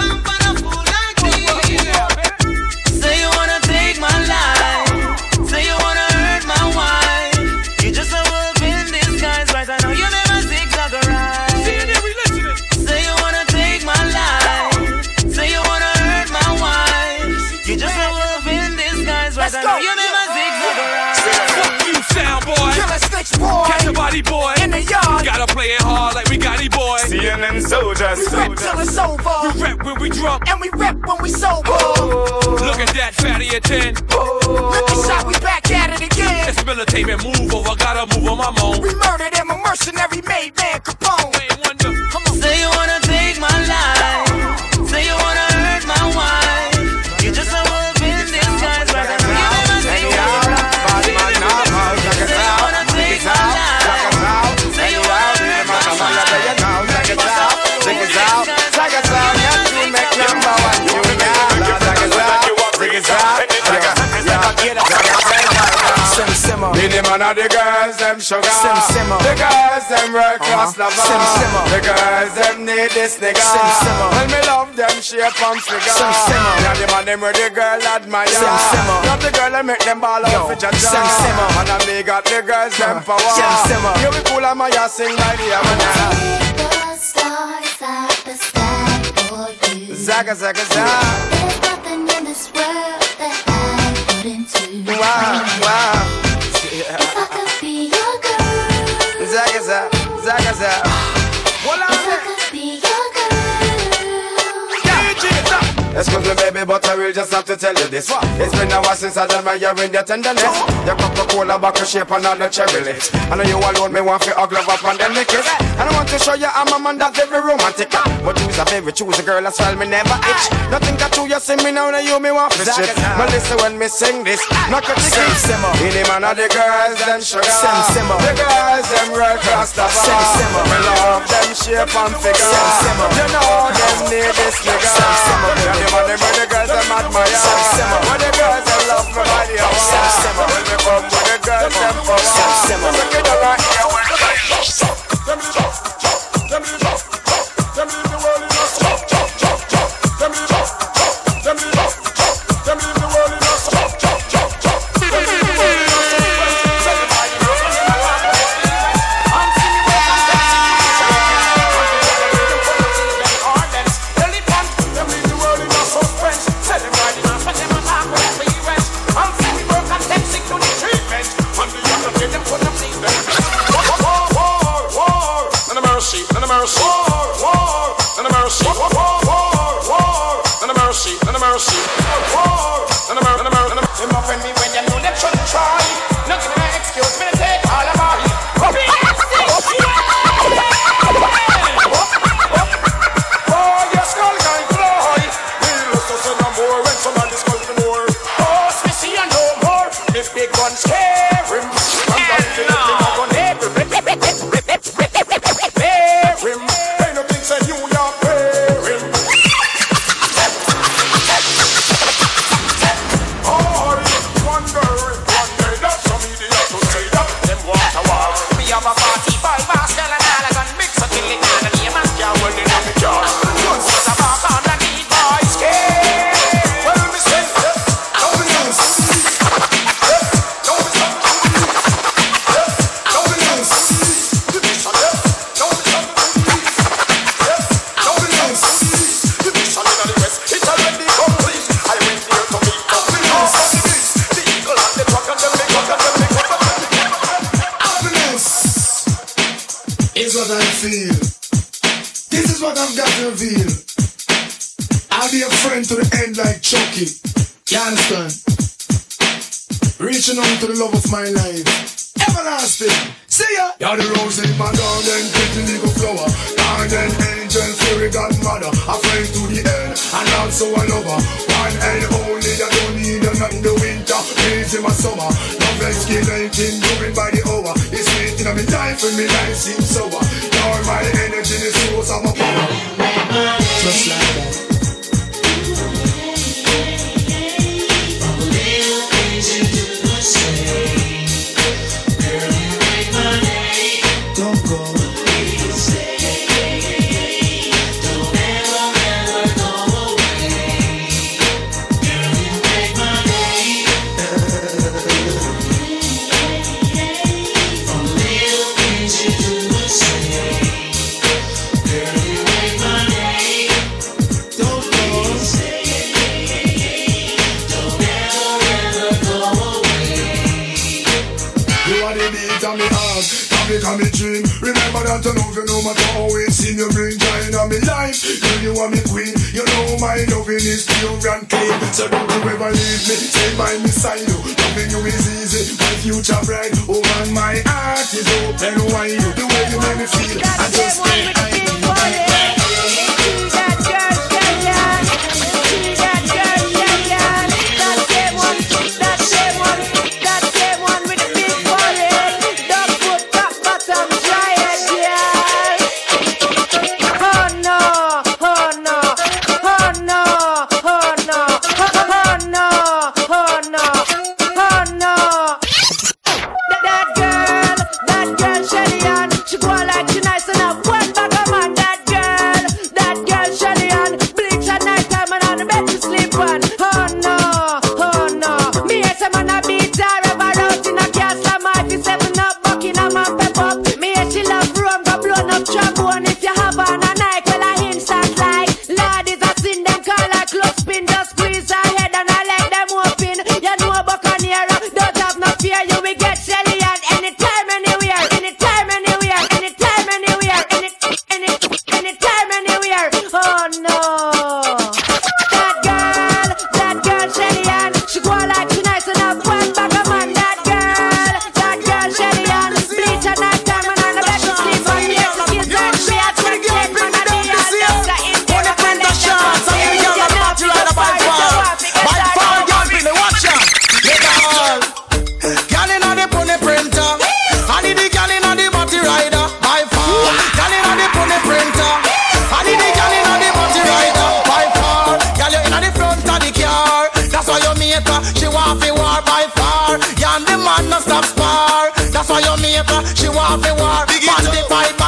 soldiers. We rep till it's over. We rep when we drunk. And we rep when we sober. Oh. Look at that fatty at 10. Look at shot, we back at it again. It's military move over. I gotta move on my moan. We murdered him, a mercenary made man Capone. The man of the girls, them sugar. Sim simmer. The girls, them world class Uh-huh. lover. Sim simmer. The girls, them need this nigga. Sim simmer. Well, me love them shape and figure. Sim simmer. Yeah, the man them where the girl admire. Sim simmer. Not the girl that make them ball Yo, out for jaja. sim simmer. And I me got the girls, them Uh, power. sim simmer. Here we cool and my ass sing by the Amana. Stars at the sky for you. Zaga, zaga, zaga. There's nothing in this world that I wouldn't do. Wow, wow. Zaga, Excuse me, baby, but I will just have to tell you this. It's been a while since I done my year in your tenderness. Your Coca-Cola bottle shape and all the cherry lips. I know you alone, me want to hug love up and then me kiss. And I want to show you I'm a man that's very romantic. But you's a very choose a girl, that's why me never itch. Nothing got you, you see me now, now you me want to strip. But listen when me sing this, knock a ticket. In the man of the girls, them sugar. The girls, them class lover. Sim simmer. Me love them shape and figure. You know them need this nigga. Sim simmer. The man, them where the girls them admire. Where the girls them love me body. When me come to the girls them power. Sim simmer. Me make it all right here when the girls. Them. Them big guns scare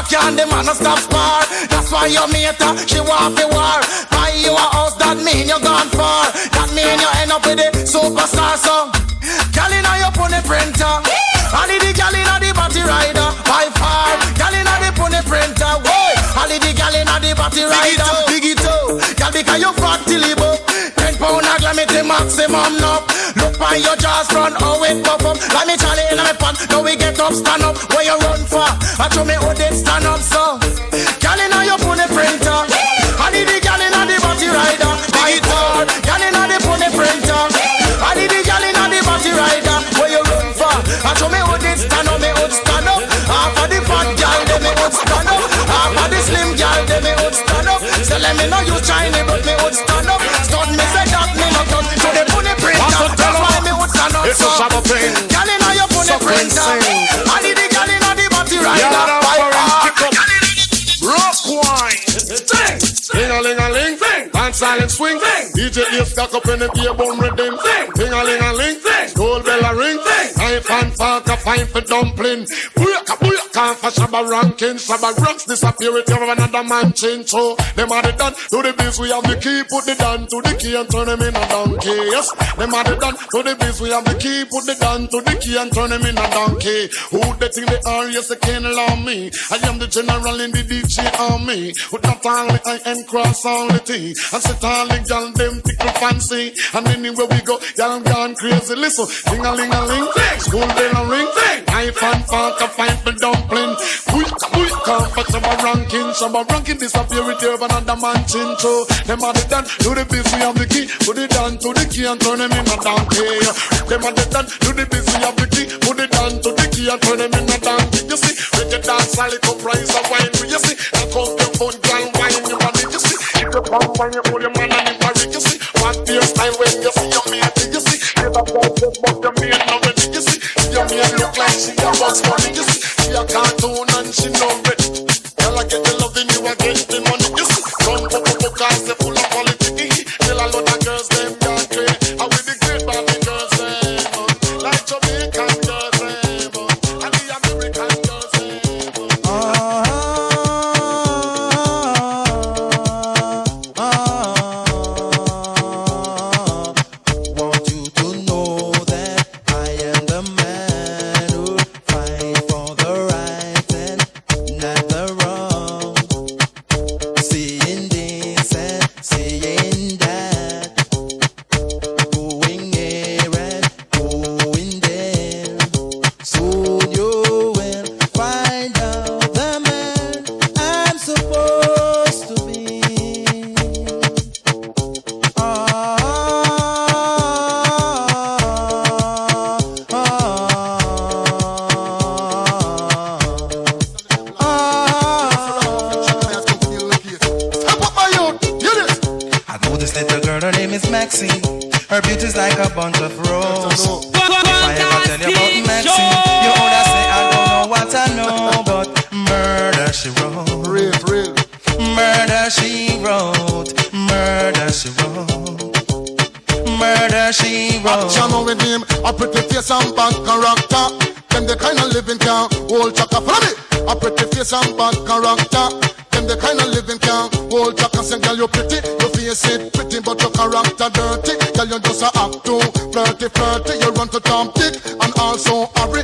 can the man a stop spar. That's why your mate she want the war. Buy you a house, that mean you gone far. That mean you end up with the superstar song. Girl inna your pony printer. Only the girl inna the body rider. By far, girl inna the pony printer. Whoa, only the girl inna the body rider. Big it up, girl because you fat till you buck. Ten pound a glam it the maximum now. Look by your jaws front, oh, how it puff up. Like me My pan. Now we get up, stand up. Where you run for? I show me how they stand up so. Girl inna your pony printer. Only the girl inna the body rider. By far, girl inna the pony printer. Only the girl inna the body rider. Where you run for? I show me how they stand up. Me would stand up. Half of the fat girl, they me would stand up. Half of the slim girl, they me would stand up. So let me know you shiny, but me would stand up. Dance silent swing. Sing. DJ Ace stack up in the beer bone rhythm. Sing a ling a ling. Gold bell a ring. Knife and fork a fine for dumpling. Booyaka booyaka for shabba ranking. Shabba ranks disappear with you another man change. So them are the done to the biz. We have the key. Put the down to the key and turn them in a donkey. Yes. Them are the done to the biz. We have the key. Put the down to the key and turn them in a donkey. Who they think they are? Yes, they can't allow me. I am the general in the DJ army. With not only I am cross all the T. And sit all the gal them tickle fancy. And anywhere we go, y'all gone crazy. Listen, ding a ling a ling, school bell a ring, knife and fork a find for dumpling. Quick, quick, come for some ranking, some ranking disappear with you another man chin. So them are the done, do the biz, we have the key, put it down to the key and turn them in a donkey. Them are the done, do the biz, we have the key, put it down to the key and turn them in a donkey. You see, reggae dance, a little price of wine. You see, I come your phone, girl, wine your body. You see, if you come wine, you hold your man and you marry. You see, what your style when you see your mate. You see, never bout just but your mate already. You see, your mate she a box money. You see, she a cartoon and she no ready. Girl, I get the loving, you I get the money. Wrote. Murder she wrote. Murder she wrote. Action with him, a pretty face and bad character. Them the kind of living can hold chaka. Follow me. A pretty face and bad character. Them the kind of living can hold chaka. Say, girl, you pretty, your face it pretty, but your character dirty. Girl, you just a act too flirty, flirty. You run to Tom Dick and also hurry.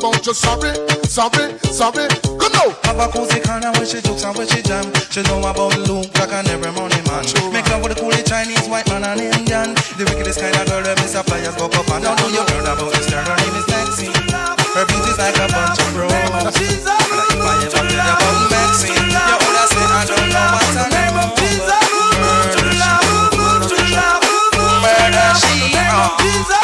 About you sorry, sorry, sorry. Come now. Have a cozy corner where she jokes and where she jam. She know about Luke Black and every money man. Make love with the coolie Chinese, white man and Indian. The wickedest kind of girl that Mr. Flyers go up and down. Know you heard about this girl, her name is Maxine. Her beauty's like a bunch of roses. And if I ever tell you about Maxine, you would have say I don't know what I know. Murder she wrote.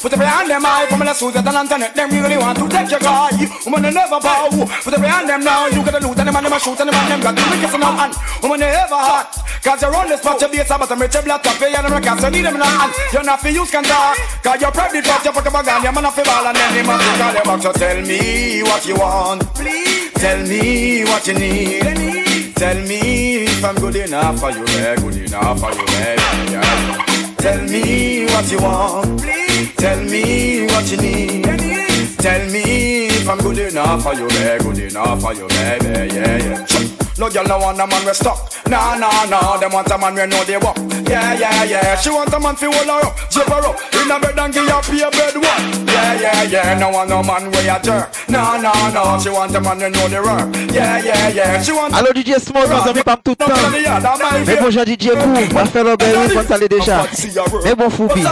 Put every hand them high from the Susan and Antoinette. Them really want to take your guy. Woman they never bow. Put every hand them now. You got the loot and the man them a shoot and the man them got the wicked in hand. Woman they ever hot. Cause you're on the spot, you base about them rich black top. You them can't so need them in hand. You're not for use can talk. Cause you're probably top. You put a bag on your man off the ball and then the man to call you back. So tell me what you want. Please. Tell me what you need. Tell me if I'm good enough for you, yeah, good enough for you, yeah, yeah. Tell me what you want. Tell me what you need. Tell me if I'm good enough for you, yeah, good enough for you, baby, yeah, yeah. No girl no want a man we stuck. Nah, nah, nah. Them want a man we know they walk. Yeah, yeah, yeah. She want a man fi hold her up, zip her up. In a bed and give her pay bed one. Yeah, yeah, yeah. No want no man we a jerk. Nah, nah, nah. She want a man we know the work. Yeah, yeah, yeah. She want. Alô DJ Small, nós vamos para tout temps. Mais bon, j'ai DJ Kou, le bel quand l'est déjà. Mais bon, Foubi.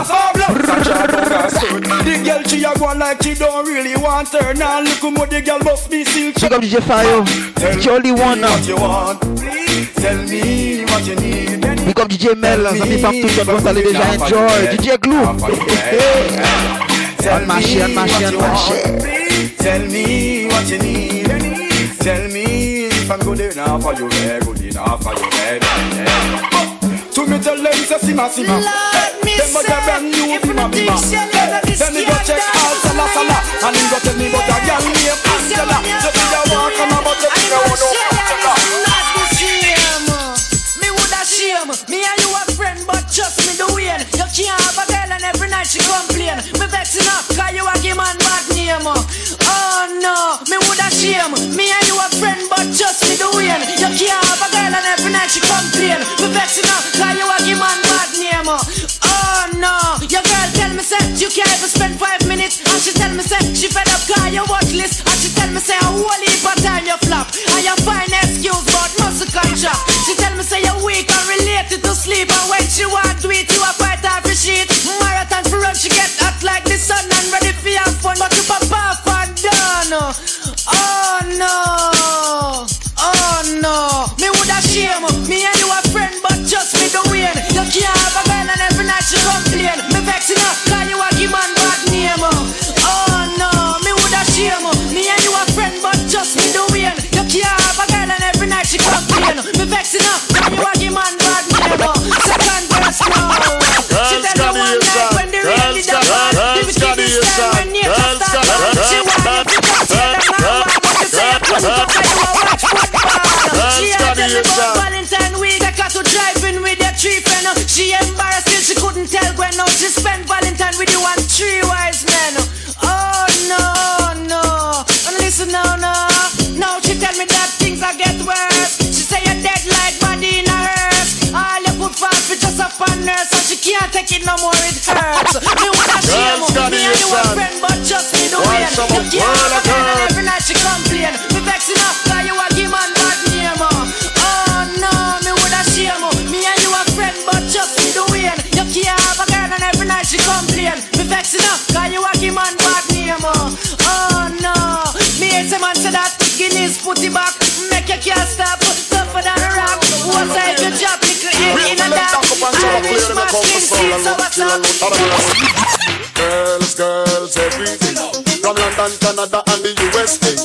The girl she a go like she don't really want her. Now look much the girl must be still. Big up DJ Fayo, DJ Only One. What you want? Tell me what you need. Big up DJ Mel, ça fait pas tout temps quand ça l'est déjà. Enjoy. DJ Glue. On marché, on marché, on marché. Tell me what you need. Tell me if I'm good enough for you, yeah, good enough for you, baby. Yeah. To me tell them say sima sima. Them but a brand new bima bima. Then me go check out sala sala, and him go tell me about a girl named Angela. So me a walk on about the thing I want to shame. Me and you a friend, but just me the way. You can't have a girl and every night she complain. Me vexing up, cause you a give man bad name. Oh no, your girl tell me say you can't even spend five minutes, and she tell me say she fed up cause you worthless, and she tell me say a whole heap of time you flop, and you find excuse but muscle contract. She tell me say you're weak and related to sleep, and when she want to no, oh no, me woulda shame. Me and you a friend, but just me the way. You can't have a girl and every night she complain. Me vexing her, cause you a give man bad name. Oh no, me woulda shame. Me and you a friend, but just me the way. You can't have a girl and every night she complain. Me vexing her, you. Put it up like you watch football. She a tell me about Valentine week. Her to driving with your three friend. She embarrassed till she couldn't tell when now she spent Valentine with you and three wise men. Oh no, no. And listen now, no. Now she tell me that things are get worse. She say you're dead like body in a hearse. All you put for just a fun nurse, so she can't take it no more. It hurts. Me wanna shame me and you a friend, but just me the way. You can't Me vexing up, cause you a give man bad name. Oh, oh no, me hate a man say that Guinness put it back, make you can't stop. Tougher than a rock. What's that your job? Little in a dark. Irish masculine seats, so what's up? Girls, girls, everything. From London, Canada, and the USA.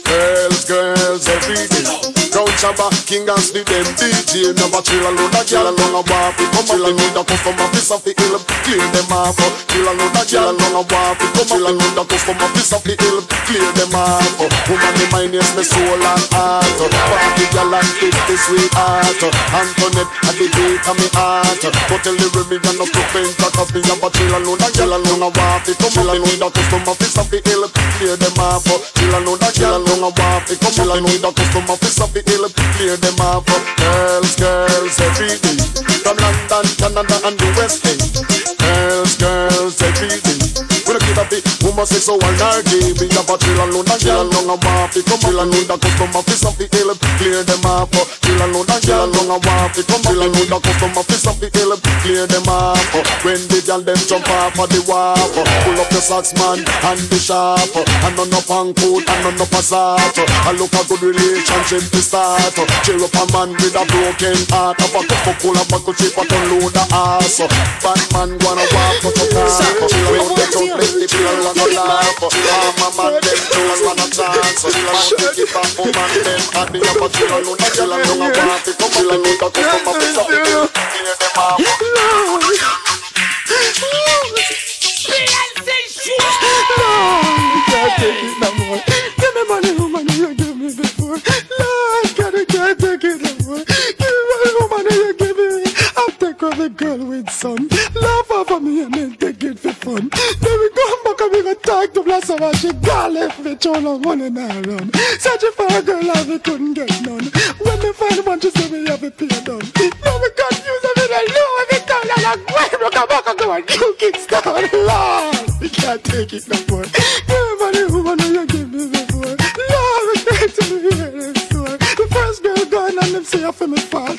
Girls, girls, every day. Crown Shabba, King and them DJ. Never chill alone, a girl alone, a walk. Come chill alone, the customer, piece of the hill. Clear them off. Oh. Chill alone, a girl alone, a walk. Come chill alone, the customer, piece of the hill. Clear them off. Oh. Woman, the mind is my soul and heart. Oh. Party girl and kiss the sweetheart. Antoinette, at the beat of me heart. But tell the Remy, you're not to paint, like a thing, but chill alone, a girl alone, a walk. Come alone, the customer, piece of the hill. Clear them off. Chill alone, a girl alone, a walk. Come alone, the customer, piece of the hill. Clear them off. of Girls, girls, every day. From London, Canada, and the West End. It. Woman say so and her GB. Have a chill and load and chill and long and want. Come chill and load the customer fi some fi help clear them off. Chill and load and chill and long and want. Come chill and load the customer fi some fi help clear them off. When the girl them jump off of the wharf, pull up the socks man and the sharp. And on up on coat and on up a. I look a good relationship to start. Cheer up a man with a broken heart. Have a cup of cola buckle chip and unload the ass. Bad man wanna walk out the car. When they jump let the people wanna laugh. Mama man them toes wanna dance. Man kick it back woman them and the upper chill load the chill and walk it. Come chill the cup of fish up the bill. Clear them off. can't take it no more. Give me money, woman, you give me before. Lord, I can't take it no more. Give me money, woman, you give me. I'll take off the girl with son. Laugh over me and then take it for fun. Then we go back and go talk to bless her and she got left me throw no money now run. Searching for a girl and we couldn't get none. When me find one, she say me have a pay done. Now we confused, I mean, I know every time I'm like, why we come back and go and you kickstart? Lord, we can't take it no more. Give me money, woman, you give me before. Lord, we can't take it store. The first girl gone and them say I for me fault.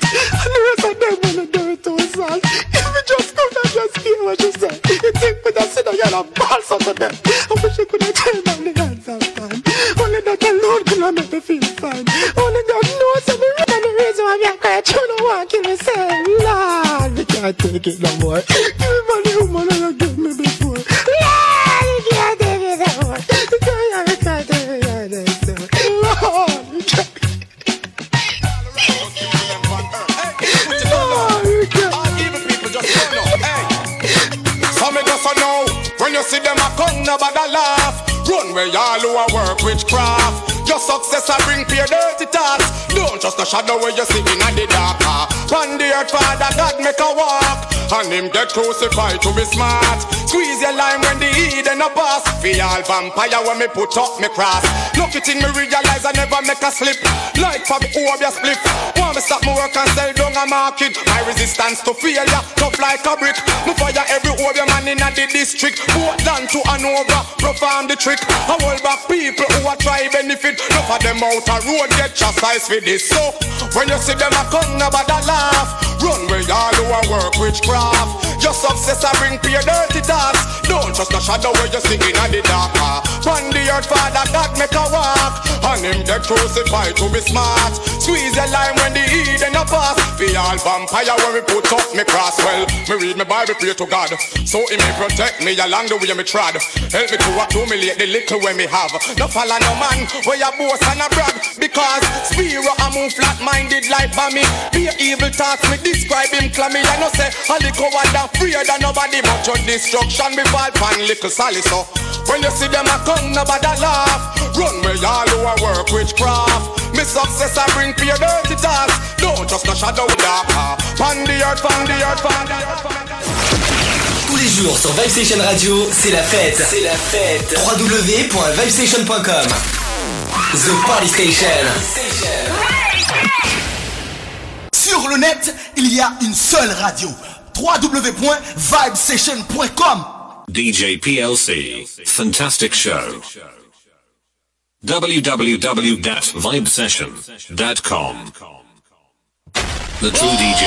And balls out of them. I wish I could have turned down the hands of time. Only that alone could have make me feel fine. Only God knows I'm the reason the reason why me a cry. You want to kill myself. Lord, we can't take it no more. Nobody laugh. Run where y'all who work witchcraft. Your success I bring pay dirty thoughts. Don't trust the shadow where you sitting in the dark. Ah. On the earth, Father God make a walk, and him get crucified to be smart. Squeeze your line when the heat and a pass. Feel all vampire when me put up me cross. Lucky thing me realize I never make a slip. Like for me over split. Want me stop me work and sell down a market. My resistance to failure tough like a brick. Me fire every over man in the district. Portland to Hanover, perform the trick. I hold back people who are try benefit. Enough of them out a road get chastised for this. So when you see them a come, nobody laugh. Run where y'all who a work witchcraft. Your success a bring pay dirty thoughts. Don't trust the shadow where you sing in the dark. Ah, on the earth, Father God make a walk. And him get crucified to be smart. Squeeze your line when the heat and a pass. Feel all vampire when we put up me cross. Well, me read my Bible, pray to God. So he may protect me along the way me trod. Help me to accumulate the little when me have. No follow no man where you boast and a brag. Because spirit a move flat minded like me. Be evil thoughts me describe him clammy. I no say a little one that freer than nobody but your destruction me fall pan little Sally so. When you see them a come nobody laugh. Run where y'all who work witchcraft. Me success I bring pay dirty thoughts. Don't trust the shadow dark. Pan the earth, pan the earth, pan the earth. Tous les jours sur Vibestation Radio, c'est la fête. C'est la fête. www.vibestation.com The Party Station. Sur le net, il y a une seule radio. www.vibestation.com DJ PLC. Fantastic show. www.vibestation.com. The True DJ.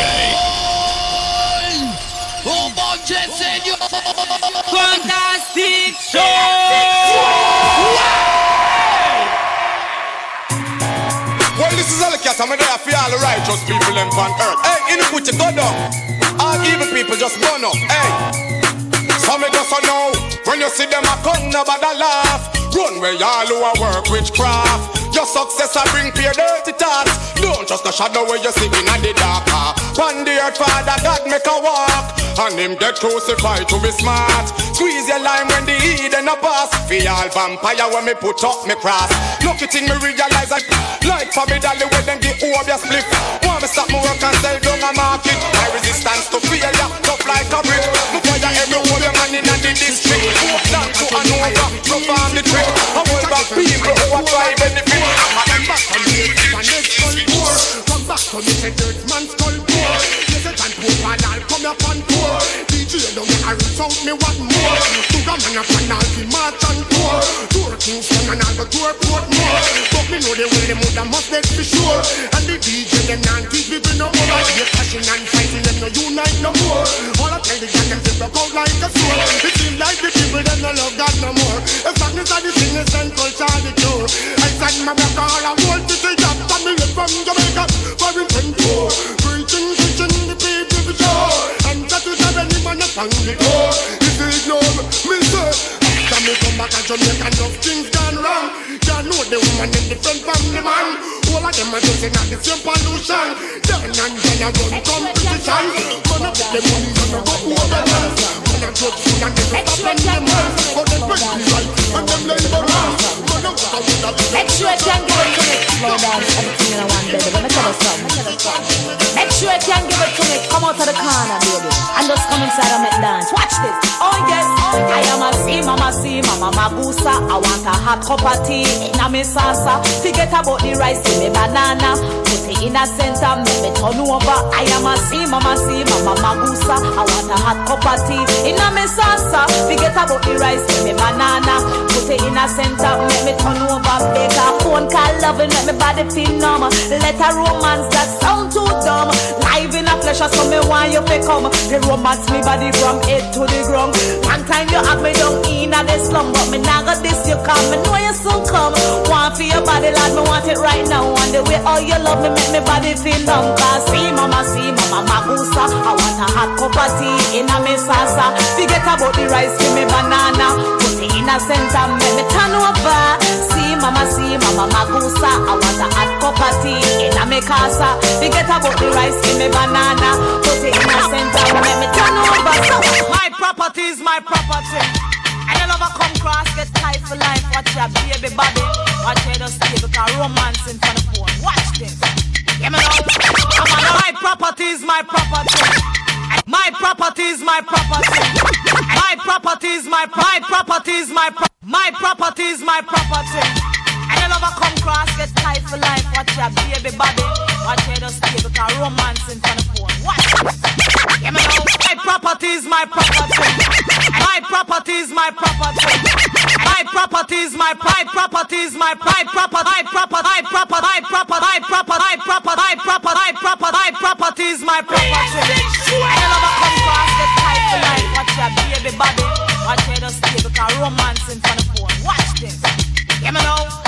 Un bonche señor. Fantastic Well, this is all the cat. I'm there for all the righteous people them on earth. Hey, in the put your gun down. All evil people just burn up. Hey. So me just a know when you see them a come, nobody laugh. Run where y'all who a work witchcraft. Your success a bring pay dirty thoughts. Don't trust the shadow where you sitting in the dark. On the earth, Father God make a walk, and him get crucified to be smart. Squeeze your line when the heat a pass. Feel all vampire when me put up me cross. Look, Lucky thing me realize that like for me dolly when them get over your split. Want me stop me work and sell down a market. My resistance to failure tough like a brick. Fire every over man in the district. Portland to Hanover, perform the trick. I hold back people who are try benefit. Come back to me, Come back to me, say dirt man skull poor. Yes, a tan poor and I'll come up on tour. DJ don't get a rich out me want more. Sugar man a plan all the march and tour. Tour Kingston and I go tour Portmore. But me know the way them woulda must dead for sure. And the DJ them not teach people no more. Like they passion and fighting them no unite no like a sword. It seems like the people them no love God no more. If darkness are the is then culture the cure. I said my back all I want to take up. Family from Jamaica, foreign control. Preaching, teaching the people for sure. And that is how any man up on the door. If you ignore me, sir. After me come back and Jamaica, enough things gone wrong. Can't know the woman in different from the man. All of them are just in the same pollution. Then and then I run competition. Man up with the money and I go over them. Man I drug food and get up on them. But them pretty right and them labor wrong. Man I walk with a Make sure you can give it to me. Slow down, everything in one, baby. Let me tell you something. Make sure you can give it to me. Come out of the corner, baby. And just come inside and make dance. Watch this. Oh yes, I am a see, mama see, mama magusa. I want a hot cup of tea in a me salsa. Forget about the rice in me banana. Put it in a center, make me turn over. I am a see, mama see, mama magusa. I want a hot cup of tea in a me salsa. Forget about the rice in me banana. Put it in a center, make me turn over. Make a phone call, loving, make me body feel numb. Let a romance that sound too dumb. Live in a flesh, so me want you to come. The romance me body from head to the ground. One time you have me down in a the slum, but me now got this you come. Me know you soon come. Want for your body, lad, me want it right now. And the way all you love me make me body feel numb. Cause see, mama, see, mama, magusa. I want a hot cup of tea in a me salsa. Forget about the rice, give me banana. Put it in a center, make me turn over. See, mama, see, mama, magusa. I want a hot cup of tea in a me casa. Forget about the rice, give me banana. Put it in a center, make me turn over. So, My property is my property. And you never come cross, get tight for life. Watch your baby body. Watch your just stay because romance in front of phone. Watch this. Give me now. I'm on my property is my property. My property is my property. My property is my my property is my my property is my property. And you never come cross, get tight for life. Watch your baby body. Watch your just stay because romance in front of phone. Watch this. Give me now. My property is my property. My property is my property. My property is my my property is my my proper my proper my proper my proper my proper my proper my proper my proper my property is my property. I never come cross get tight for life. Watch your baby body. Watch your just stay because romance in front of phone. Watch this. Give me now.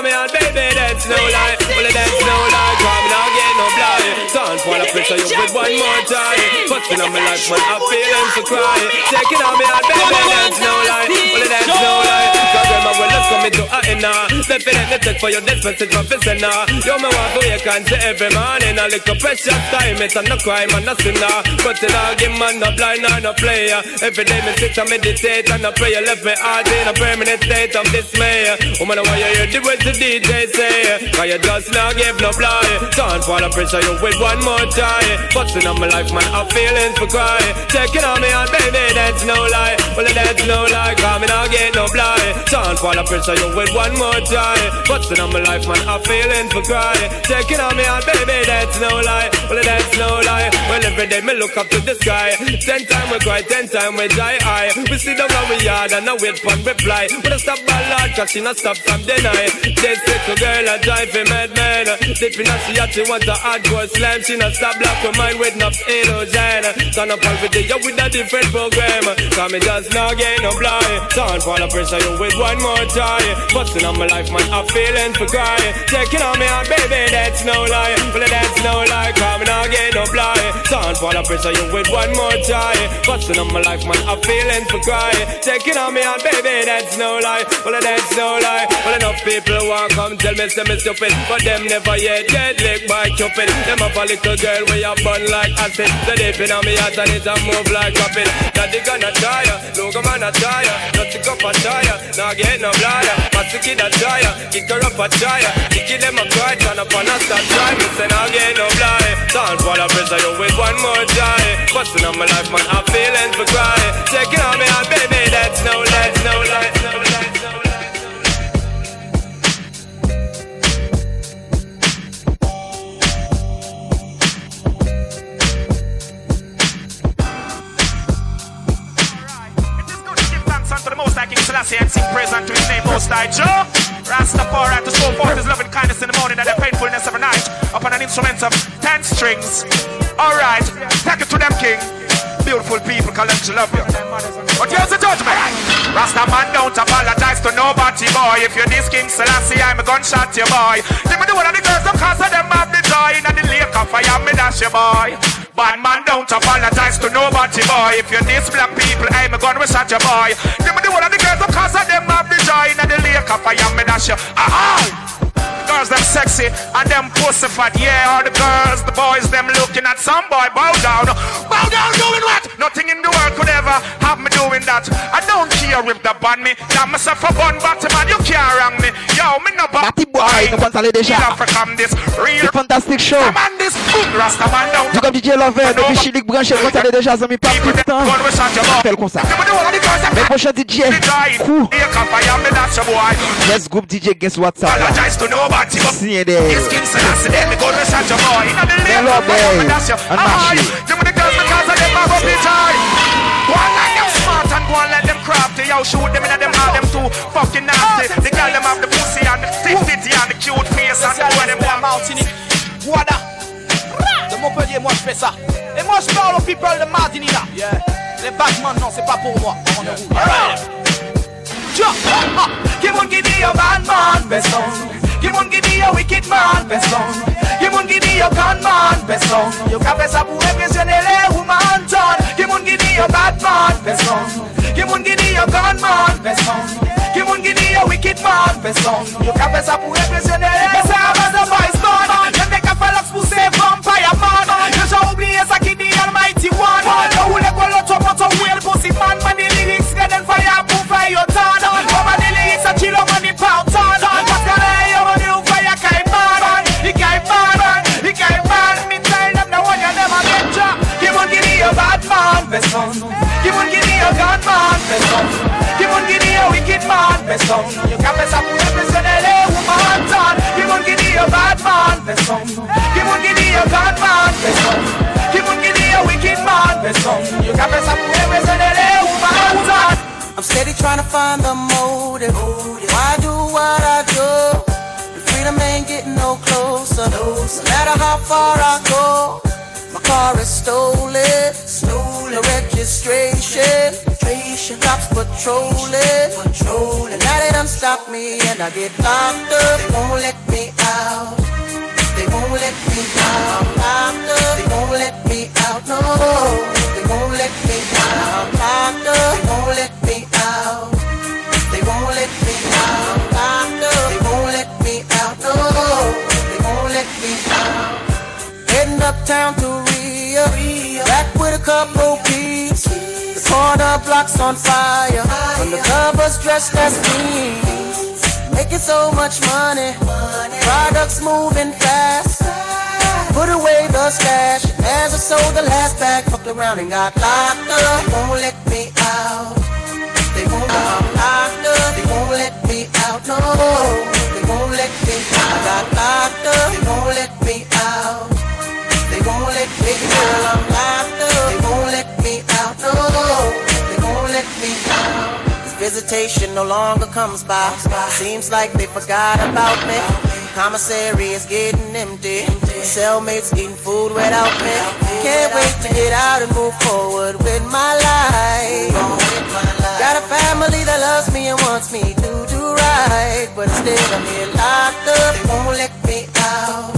Taking on baby, that's no lie Pressure you with one more time. Busting on my life man, I'm feeling for crying Taking on me out baby, that's no lie. Well that's no lie. Cause when my will is coming to a end now Definitely take for your this message professor now You me want to wake and say every morning. A little precious time It's a no crime and no sinner But still I give man no blind or no player. Every day me sit and meditate and I pray Left me heart in a permanent state of dismay. Woman I want you hear the words the DJ say. Cause you just not give no blind Don't fall pressure you with one more time Busting on my life man I'm feeling for cry Taking on me out baby that's no lie. Well that's no lie Cause me not get no blind. Don't fall of pressure you with one more time. Busting on my life man I'm feeling for cry Taking on me out baby that's no lie. Well that's no lie. Well every day me look up to the sky. Ten time we cry, ten time we die high We sit down on we yard and I wait for reply. We don't stop by Lord cause she not stop from deny This little girl a drive a madman in her she had she want a hardcore slam. She not stop block her mind with enough illusion Turn up every day with a different program. Cause me just not get no blind. Don't fall of pressure you with one more try Busting on my life man I'm feeling for crying. Taking on me out baby that's no lie. Well that's no lie Cause me not get no blind. Don't fall of pressure you with one more try Busting on my life man I'm feeling for crying. Taking on me out baby that's no lie. Well that's no lie. Well enough people want come tell me say me stupid. But them never yet get licked by Cupid Them have a little girl you burn like acid So deep in me heart and it a move like rapid Daddy gonna try ya, look a man a try ya Not to cup a try ya, now get no bladder Pass the kid a try ya, kick her up a try ya Kick them a cry, turn up on a start try Me say now get no blind Don't fall a pressure you with one more try. Busting on my life man, I'm feeling for cry Taking on me out baby, that's no lie, no lie, no lie, unto the Most High King Selassie and sing praise unto his name Most High Joe. Rastafari to show forth his loving kindness in the morning and the painfulness of the night upon an instrument of ten strings. Alright, take it to them, King. beautiful people, cause them love you. But here's the judgment. Rasta man don't apologize to nobody, boy. If you're this King Selassie, I'm a gunshot you, boy. Give me the one of the girls, them cause of them have the joy. And the lake of fire, me dash you, boy. Bad man don't apologize to nobody, boy. If you're this black people, I'm a gun, we shot you, boy. Give me the one of the girls, cause of them have the joy. And the lake of fire, me dash you. Aha! Girls them sexy and them pussy fat. Yeah, all the girls, the boys, them looking at some boy. Bow down, bow down, doing what? Nothing in the world could ever have me doing that. I don't care if they ban me. That myself a bun man, you can't wrong me. Yo, me no ban. Batty boy, no pantalé déjà. this real. Fantastic show. Man, this boom, Rasta man down. Du comme DJ Lover, depuis Chilique branché, le pantalé déjà, ça m'y pas tout le temps. Fais le comme ça. Mais prochain DJ, cool. Let's group DJ, guess what's up? Apologize to nobody. See there. Yes, King Selassie, then me go to such a boy. In the lake, Hello, of fire, me babe. dash you. And Aye. Mashi. Give me the girls because of them, I go be joy. Go on like them smart and go on like them crafty. Yo, shoot them in them all them too fucking nasty. The girl them have the pussy and the titty and the cute face and the boy them want Martinique. Voilà. De Montpellier, moi je fais ça. Et moi je parle aux people de Martinique. Yeah. Les Batman, non, c'est pas pour moi. On est rouge. Alright. Tiens, ah, ah. Give one give me your man, best. Give me your wicked man, song. Give one give me your gun man, best song. Yo ka fait ça pour les women, John. Give one give me your bad man, song. Give one give me your gun man, song. Give one give me your wicked man, best song. Yo ka fait ça pour impressionner bad man, best son. Give me your gun man, best son. Give on give me your wicked man, best son. You can best up represent LA woman turn. Give on give me your bad man, best son. Give on give me your gun man, best son. Give on give me your wicked man, best son. You can best up represent LA woman turn. I'm steady trying to find the motive. Why do what I do? The freedom ain't getting no closer. No matter how far I go, my car is stolen. Stolen. No registration. Registration. Cops patrolling. And now they done stop me and I get locked up. They won't let me out. They won't let me out. I'm locked up. They won't let me out. No. They won't let me out. I'm locked up. They won't let me out. They won't let me out. I'm locked up. They won't let me out. No. They won't let me out. Heading uptown couple peeps. The corner blocks on fire. Undercovers dressed as queens. Making so much money. Products moving fast. Put away the stash. As I sold the last bag, fucked around and got locked up. They won't let me out. They won't let me out. No, they won't let me out. I got locked up. They won't let me out. They won't let me girl, visitation no longer comes by. Seems like they forgot about me. Commissary is getting empty. Cellmates eating food without me. Can't wait to get out and move forward with my life. Got a family that loves me and wants me to do right. But instead I'm here locked up. They won't let me out.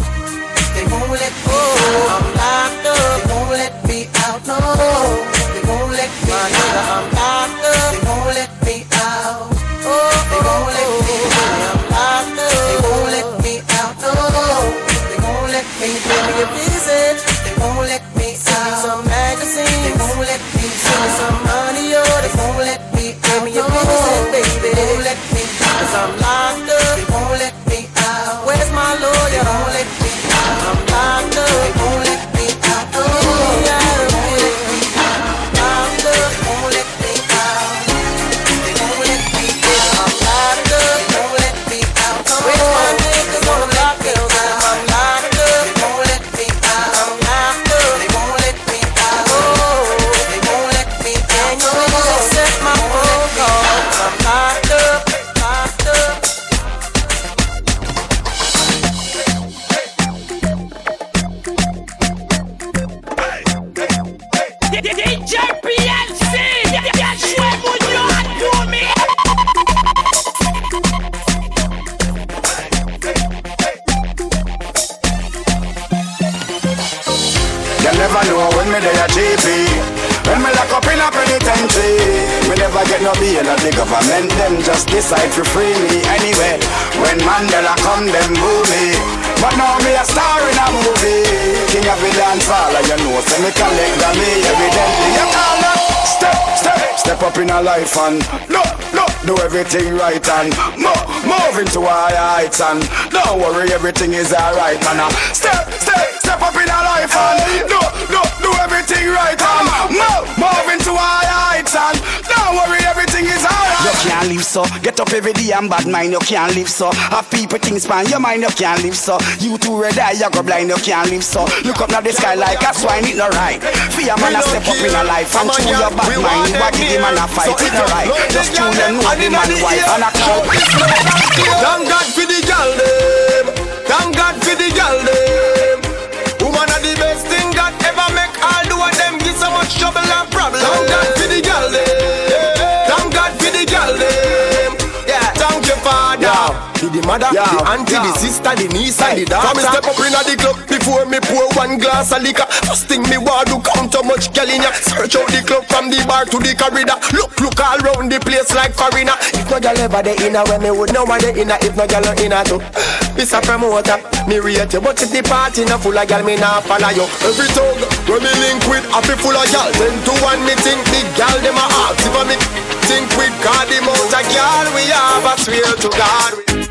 They won't let out. I'm locked up. They won't let me out. No, they won't let me out. Me a GP. When me lock up in a penitentiary, me never get no bail of the government. Them just decide to free me anyway. When Mandela come, them boo me. But now me a star in a movie. King of the dance hall, and you know, say me collect the me evidently. You call up, step, step, step up in a life and look, look, do everything right and move, move into higher heights and don't worry, everything is alright, man. Uh, Step, step, step up in a life and look, look, do everything right and move, move into higher heights and don't worry, everything is alright. You can't live so. Get up every day and bad mind, you can't live so. Have people things span your mind, you can't live so. You too red eye, you go blind, you can't live so. Look up now the sky like a swine, it no right. Fear man a step up in a life and chew your bad mind. You give him and a fight, it no right. Just chew them know the man wife and a call. Thank God for the gal dem. Thank God for the gal dem. Woman of the best thing God ever make. All do of them give so much trouble and problem. Thank God for the gal To the mother, Yeah. the auntie, the sister, the niece, and the daughter. from me step up inna the club before me pour one glass of liquor. First thing me want do count how much gal in ya. Search out the club from the bar to the corridor. Look, look all round the place like foreigner. If no gal ever dey inna when me would know one dey inna. If no no inna too. Miss a promoter, me rate you, but if the party no full of gal, me nah follow you. Every tongue when me link with, I feel full of gal. Ten to one, me think the gal dem a ask. If I me think with God, the amount of gal we have, I swear to God.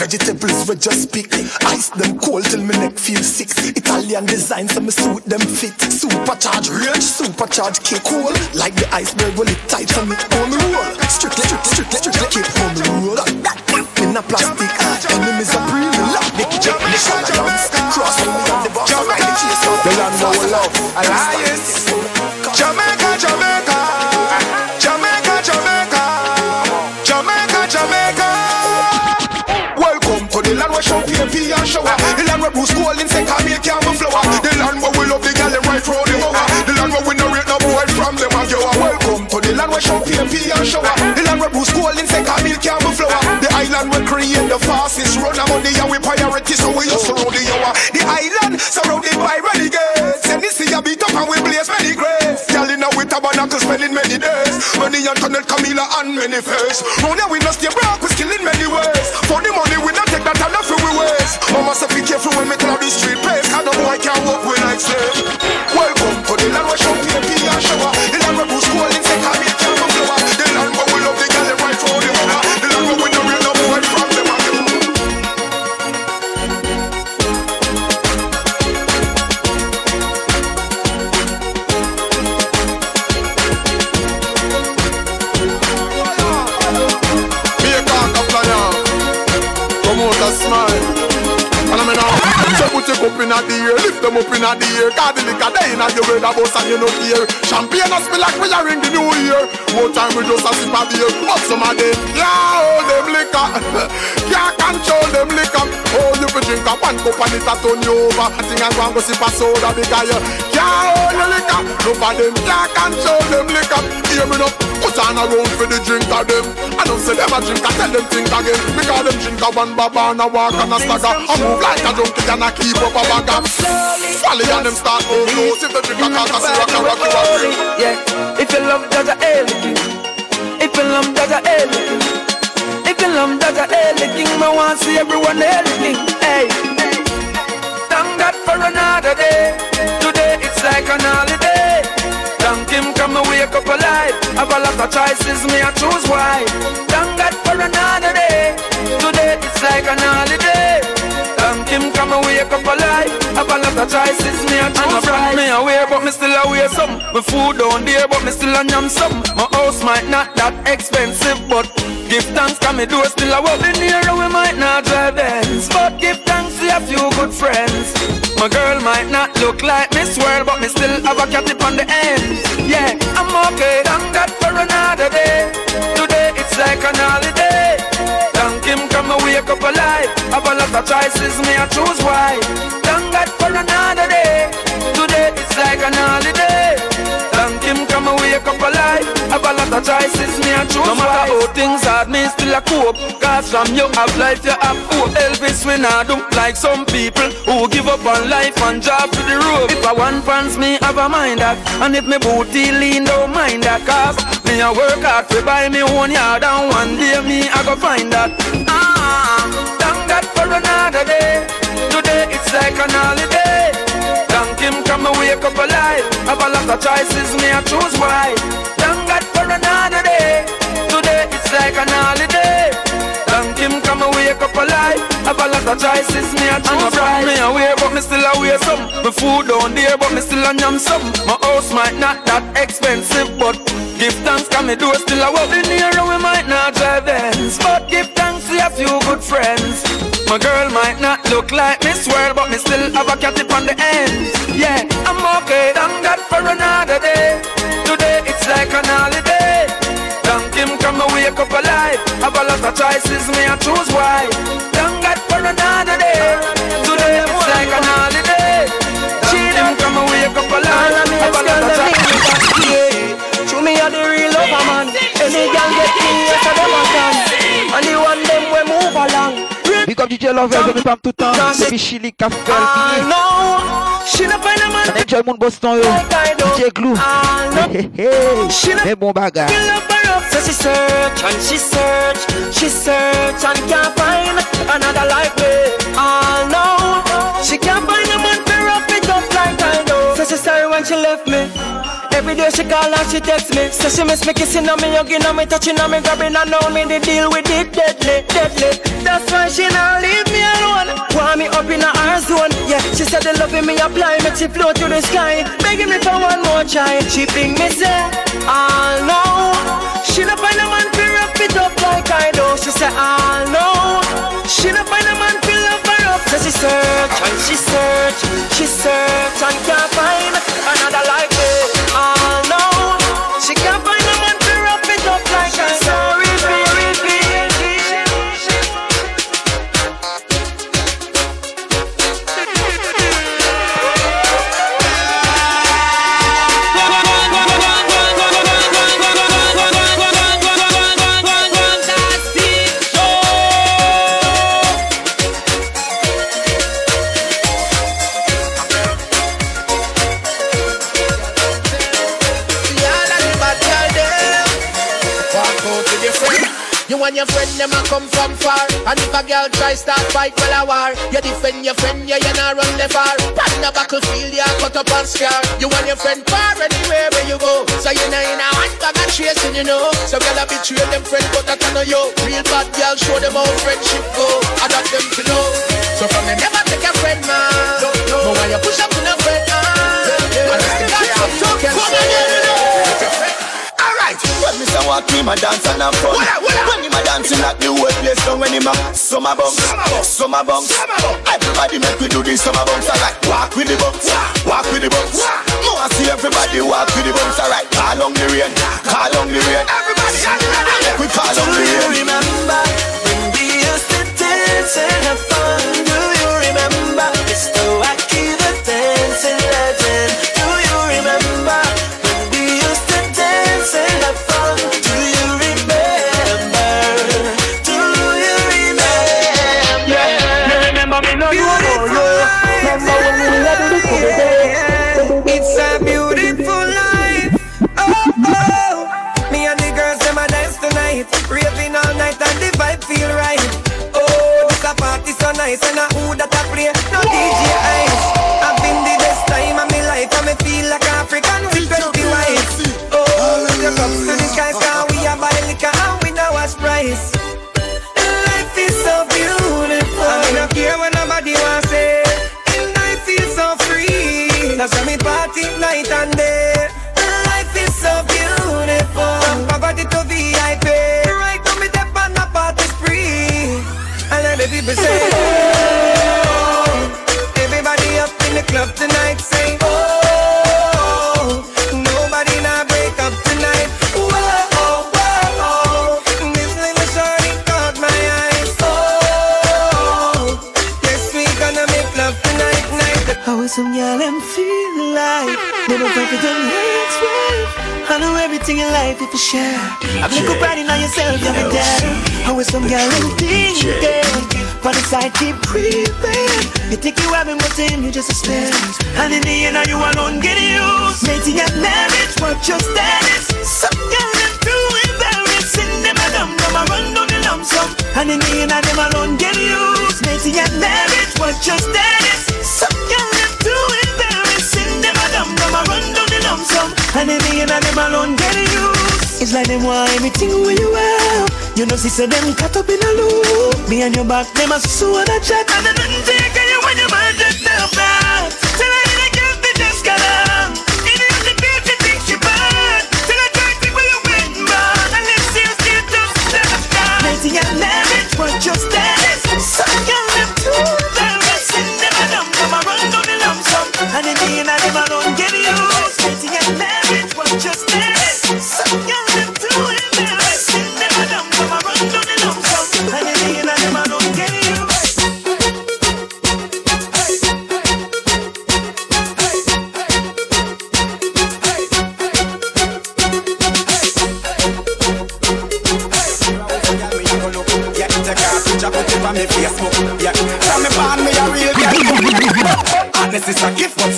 vegetables we just pick. Ice them cold till me neck feel sick. Italian design so me suit them fit. Supercharge range, supercharge kick cool. Like the iceberg will it tight for me on the roll. Strictly, strictly, strictly, strictly keep on the roll. In a plastic, enemies are pre lock the jump the shallows. Cross me on the box, ride the chase out. The land we love, alliance. Pee and shower. The land where Bruce Golding say come here, come flower. The land where we love the gal right round the mower. The land where we no rate no boy from them a go. Welcome to the land where champagne pee and shower. The land where Bruce Golding say come here, come flower. The island we create the fastest run of money and we priority so we just surround the hour. The island surrounded by renegades. And this sea a beat up and we blaze many graves. Gal in a with tabernacle spending many days. Money and tunnel Camila and many face. Here we no stay broke, we skill in many ways. For the money we just a sip of beer. But some of them, yeah, hold them liquor. Can't control them liquor. Oh, you fi drink a one cup and it a turn you over. I think I'm going to sip a soda because you can't hold the liquor. No for them can't control them liquor. Hear me now, put on turn around for the drink of them. I don't say them a drink, I tell them think again. Because them drink a one baba and a walk and a stagger. I move like a junkie and I keep up a bagger. Folly and them start to close. If they drink a cock, I see rock and rock you a drink. Yeah, if you love Jaja Hail King, if you love Jaja Hail the King, want to see everyone King. Hey, thank God for another day. Today it's like an holiday. Thank Him, come and wake up alive. Have a lot of choices, me I choose why. Thank God for another day. Today it's like an holiday. Him, come and wake up alive. Have a lot of choices, me I choose right. Me aware, but me still aware some. My food down there, but me still a yam some. My house might not that expensive, but give thanks, come me do still a walk in here. We might not drive Benz, but give thanks to a few good friends. My girl might not look like Miss World, but me still have a cat on the end. Yeah, I'm okay. Thank God for another day. Today it's like an holiday. Him, come and wake up alive. Have a lot of choices, me I choose why. Thank God for another day. Today it's like an holiday. Thank Him, come and wake up alive. Of choices, me I choose No matter how things hard, me still a cope. Cause from you have life, you have hope. Elvis we not do like some people who give up on life and drop to the road. If I want pants, me have a mind that. And if me booty lean, don't mind that. Cause me a work hard to buy me own yard and one day me I go find that. Ah, thank God for another day. Today it's like an holiday. Thank Him, come and wake up alive. Have a lot of choices, me I choose why. Like an holiday. Thank Him, come and wake up alive. Have a lot of choices, me I choose right. Me aware, but me still aware some. My food down there, but me still a yam some. My house might not that expensive, but give thanks, can me do still a walk in here, and we might not drive Benz, but give thanks to a few good friends. My girl might not look like Miss World, but me still have a cat on the ends. Yeah, I'm okay. Thank God for another day. Choices, me I choose why. DJ Lover, je me parle tout le temps. Depuis Chili, Café, I Fini. Ah, know she not find a man On enjoy mon Boston, yo. DJ Glou. Ah, hey, hey, hey. Mais bon bagage. Feel love her up, so she search and she search, she search and can't find another like me. I ah, know she can't find a man to wrap it up like I know. So she sorry when she left me. Every day she call and she text me. So she miss me kissing on me, hugging on me, touching on me, grabbing on me. The deal with it deadly, deadly. That's why she not leave me alone. Want me up in her zone. Yeah, she said the loving me apply, make she float to the sky. Begging me for one more try. She think me say, I know. She not find a man to wrap it up like I do. She say, I know. She not find a man to love her up. So she search and she search, she search and can't find another like them a come from far. And if a girl try start fight, well a war. You defend your friend, yeah, you not run the far. Pan the battlefield, yeah, cut up and scar. You and your friend far anywhere where you go. So you know in a one bag of chasing, you know. So girl a betray them friend, but I know you Real bad girl, show them how friendship go. Adapt them to know. So from them never take a friend, man. No, why you push up to no friend, man? And it's the God, so you. can say when me say walk him a dance and have fun. When him a dancing at the whole place down When him a summer bounce, summer bounce Everybody make we do this summer bounce Alright, walk with the bounce, walk with the bounce More see everybody walk with the bounce Alright, call on the rain, call on the rain. Everybody, make we call on the Do you rain remember when we used to dance and have in your life if you share. Have little pride in yourself, you'll be there. How is some girl in thinking? But the side keep creeping. You think you have him, but him, you just a stare. And in the end, are you alone get used? Mating and marriage, what your status? Some girl them too embarrassing. Them a dumb, them a run down the lump sum. And in the end, are them alone get used. Mating and marriage, what your status? Lump sum. And in the end, them alone get used. It's like them want everything where you are. You know, see, so them cut up in a loop. Me and your back, them a so on a chat. And then take you when you might just stop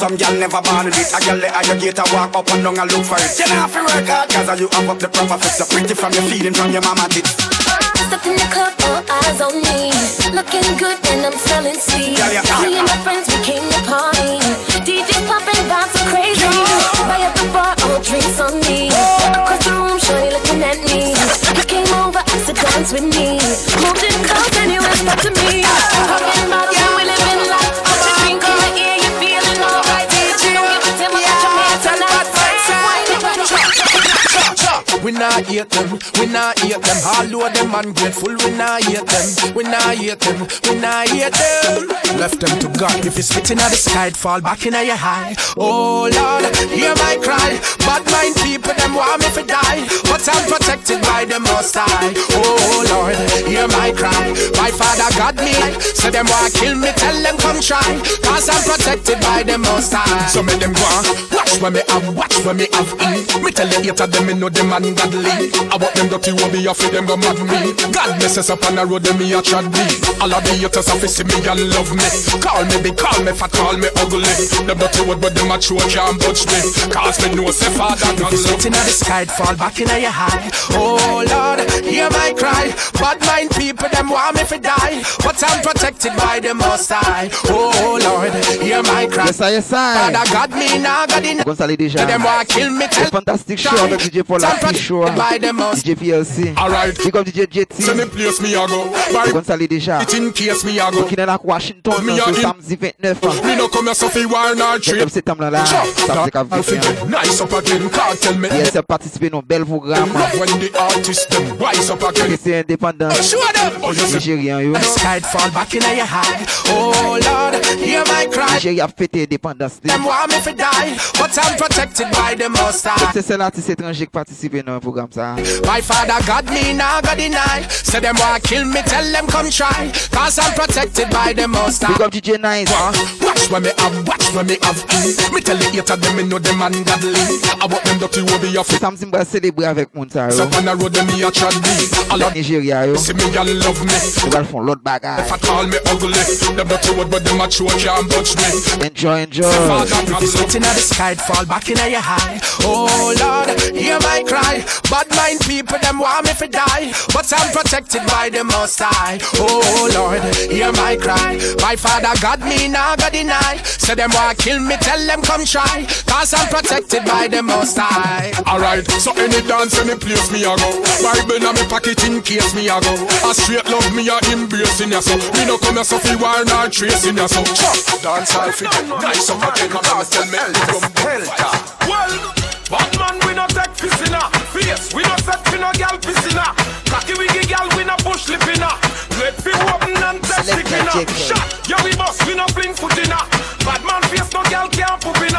some girl never born with it. A girl let you get a walk up and down and look for it. You know, if you work hard, cause you have up the proper fix. So pretty from your feeling from your mama tits. Step in the club, all eyes on me. Looking good and I'm smelling sweet. Yeah, yeah, yeah. Me and my friends, we came to party. DJ popping, vibes so crazy. Right at the bar, all drinks on me. Oh. Across the room, shorty looking at me. You came over, asked to dance with me. Moved in close and you whispered to me. Not hate them, we not hate them. All of them ungrateful, we not hate them. We not hate them, we not hate them. Left them to God. If it's spitting at the sky, fall back in your high. Oh Lord, hear my cry. Bad mind people, them want me to die. But I'm protected by the most high. Oh Lord, hear my cry. My father got me. So them want kill me, tell them come try. Cause I'm protected by the most high. So make them on. Watch when me have, watch when me have eat. Me tell the hater them, me know them ungodly. I want them dirty, will be off them go mad me. God bless us up on the road, them me a trod me. All of the haters have to see me and love me. Call me big, call me fat, call me ugly. Them dirty word, but them a true can't budge me. Cause me know say father God love. Sitting at the sky, fall back in your high. Oh Lord, hear my cry. Bad mind people, them want me to die. But I'm protected by the most high. Oh Lord, hear my cry. Yes, I, yes, I. Father God, me now God in. Déjà. Them want kill me, tell Fantastic show avec DJ Paul Happy Show. by the most. DJ PLC. Alright. Big up DJ JT. Send me place me a go. By déjà. it in case me a go. Kinenak Washington. Me in- samedi 29. Me no come here so fi war nor trip. Septembre là. Samedi That I 21. feel nice up again. Can't tell me. Yes, participer dans bel programme. When the artist them rise up again. C'est indépendant. Show them. Oh, you see. Nigérian yo. The sky fall back in your high. Oh Lord, hear my cry. Nigeria a fêté indépendance. Them want me to die, but I'm protected by the most high. C'est seul artiste étranger qui participe dans un programme ça. Ah. My father got me, now God deny. Say them want kill me, tell them come try. Cause I'm protected by the most high. Big up DJ Nice. Ah. Watch when me have, watch when me have. Me tell the hater them, me know them ungodly. I want them dirty will be off. Samedi m'a célébrer avec moun sa. So on the road, them me a trod me. All of Nigeria yo. see me, you love me. Ils vont faire l'autre bagarre. If I call me ugly, them dirty word, but them a true can't budge me. Enjoy, enjoy. If it's sitting at the sky, fall back in your high. Oh Lord, hear my cry. Bad mind people, them want me to die. But I'm protected by the most high. Oh Lord, hear my cry. My father got me, now God deny. Say them want kill me, tell them come try. Cause I'm protected by the most high. Alright, so any dance, any place me a go. Bible in me pocket in case me a go. A straight love me a embracing ya so. Me no come here so fi war nor tracing ya so. Chop, dance all fi them. Nice up again, come tell me from Delta. Well, bad man we no take piscina. Face we no set fi no gal piscina. Cocky wiggy gal we no push lipina. Fi open and test check, Shot, yeah we bust we no fling foot inna. Bad man face no gal can't poop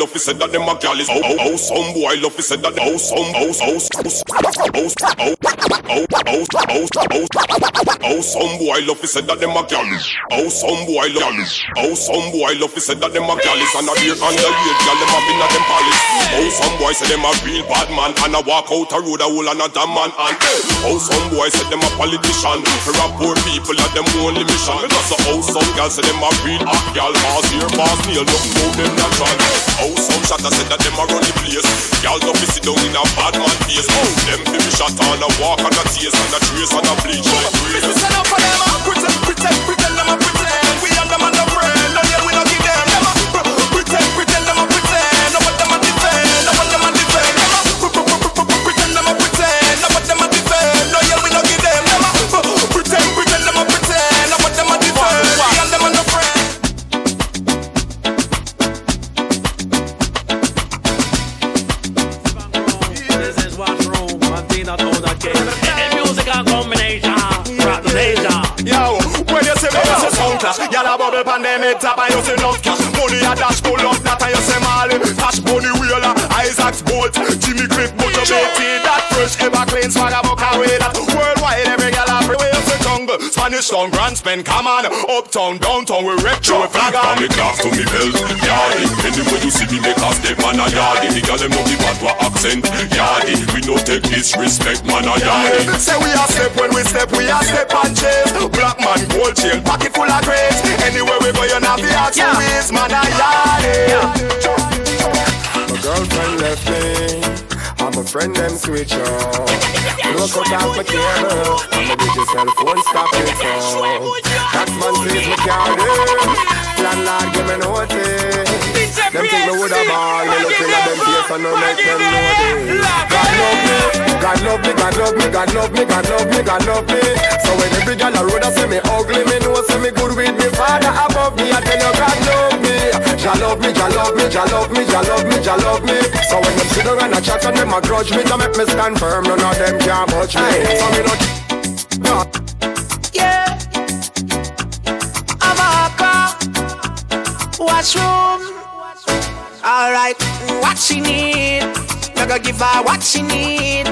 love to say that them a gal is. Oh, oh, oh, some boy love to say that. Oh, some, oh, oh, oh, oh, oh, oh, oh, oh, oh, oh, oh, some boy love to say that them a gal is. Oh, some boy love. Oh, some boy love to say that them a gal is. And a beer underage gal them a been a them palace. Oh, some boy say them a real bad man and a walk out a road a hole and a damn man and. Eh, oh, some boy say them a politician. For a poor people at them only mission. Because oh, some gal say them a real hot gal. Pass here, pass nail, nothing about them natural. Oh, some shatter say that them a run the place. Gal don't sit down in a bad man face. Oh, them be shot on a walk and a taste and a trace and a bleach like pretend, pretend, pretend I'm a pretend. bubble pandemic tap I use enough cash Money a dash pull up that I use Marlin Cash money wheeler Isaac's bolt. Jimmy Quick motivated That fresh. Ever clean swagger buck away That. Worldwide every girl everywhere way you jungle. Spanish town, Grand Spend, come on. Uptown, downtown, we retro, we flag From on. me class to me belt, yardy Anyway you see me make a step, man a yardy The gal them know me bad wa accent, yardy We no take disrespect, man a yardy Say we a step when we step, we a step and chase. Black man, gold chain, pocket full of grapes Anywhere we go, you not be ask yeah. ways, man a yardy My girlfriend left me. I'm a friend them switch up. Look out my table. I'm a digital cell phone stop it up. Taxman says me do. Landlord give me notice. Them think me woulda ball. Look in at them and no make them know this. God love me, God love me, God love me, God love me, God love me. So when every girl a road a say me ugly, me know say me good with me father above me. I tell you God love me. Jah love me, Jah love me, Jah love me, Jah love me, Jah love me. So when them sit down and a chat and them a grudge me, to make me stand firm, none of them can touch me. So me not. Yeah. Amaka. Washroom. Alright, what she need? Gotta give her what she need.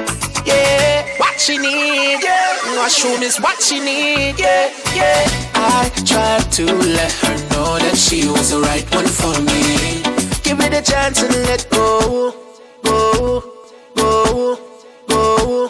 Yeah, what she need. Yeah, washroom is what she need. Yeah, yeah. I tried to let her know that she was the right one for me. Give me the chance and let go, go, go, go,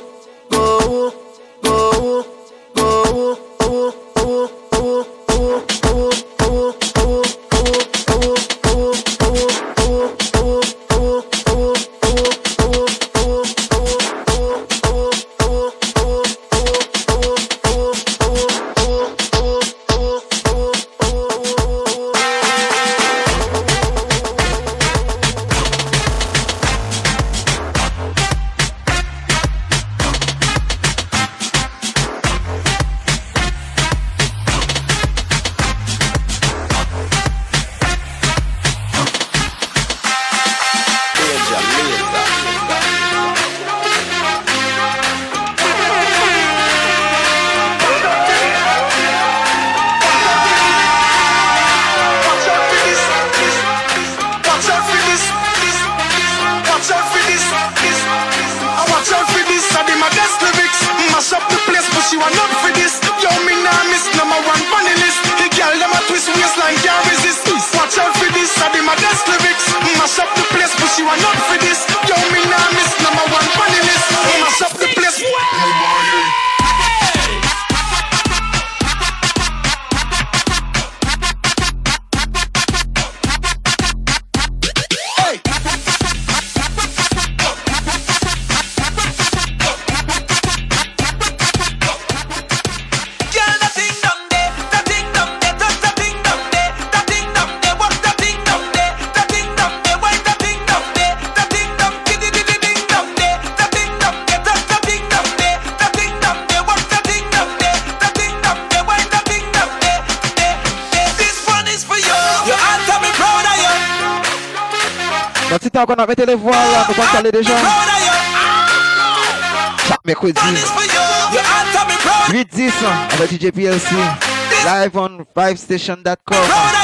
vibestation.com.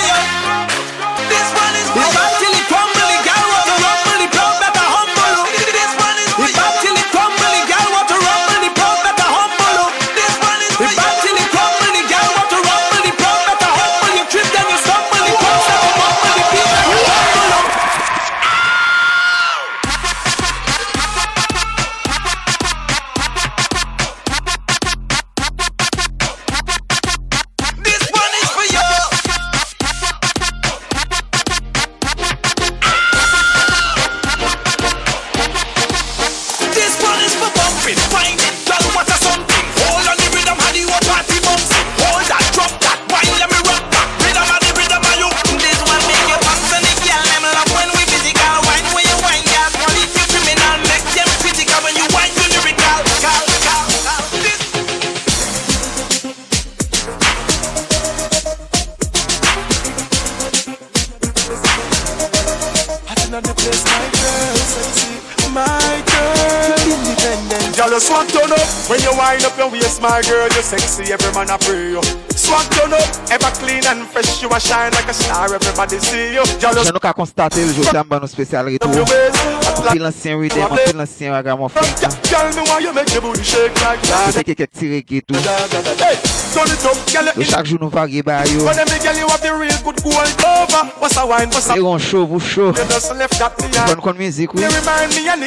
when you wind up your waist, my girl, you're sexy. Every man I pray you. Swag turn up, ever clean and fresh, you a shine like a star. Everybody see you. You Já nunca constatei o jogo também no especial retrô. O Mwen fil ansyen wide, mwen fil ansyen waga mwen fil Gal mi wan yo mek de booty shake like that. Mwen teke kek tire ki tou Yo chak joun nou vage ba yo. E ron show, vou show. Kon kon mizik wè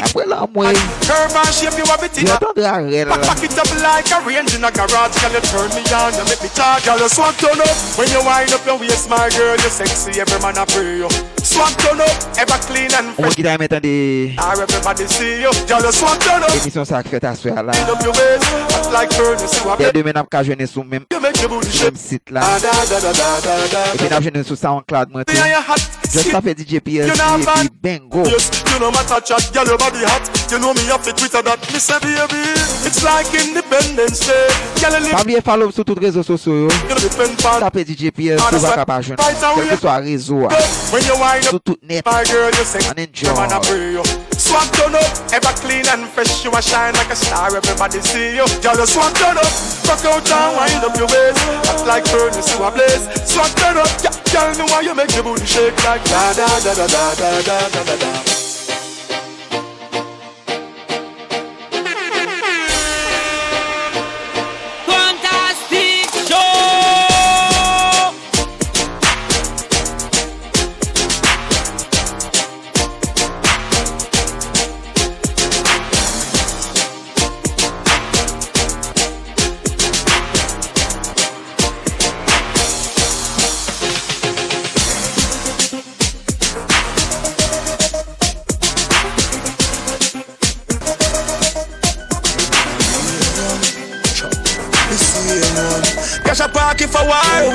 Apre la mwen Yo ton de a rel la Mwen ki da yon metan de Emisyon sakre ta sou ya la Dè demen ap ka jwene sou mèm sit la E pen ap jwene sou SoundCloud mwen te Just ap e DJ PSP E pi bengo bad. puis bingo. Yes, you know my touch chat, girl, your body hot. You know me have to Twitter that. Me say, baby, it's like Independence Day. Girl, you live Pas oublier follow sur tous les réseaux sociaux. yo. you know, depend on Tape DJ Ah, sur that's va pas joindre. right away. Quel que soit réseau. when you wind Sur up. tout net. My girl, you sexy. And enjoy. Swag turn up, ever clean and fresh. You a shine like a star. Everybody see you. Girl, you swag turn up. Rock out and wind up your waist. Act like furnace, you a blaze. Swag turn up. Girl, me why you make your booty shake like da da da da da da da da da.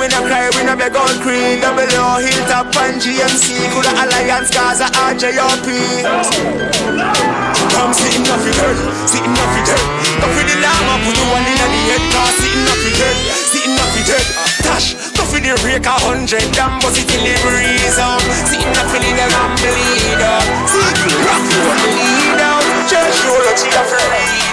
When I cry, when I beg on cream. Double Hilltop and GMC Coulda Alliance, Gaza, RJOP Come sitting off your dirt, sitting off your dirt Go for the llama, put the one in the head Cause sitting off your dirt, sitting off your dirt Dash, go for the rake a hundred Damn, bust it till it breeze out Sitting off in the lamb bleed out um. See, rock you on the lead um. out um. Just show that you have to read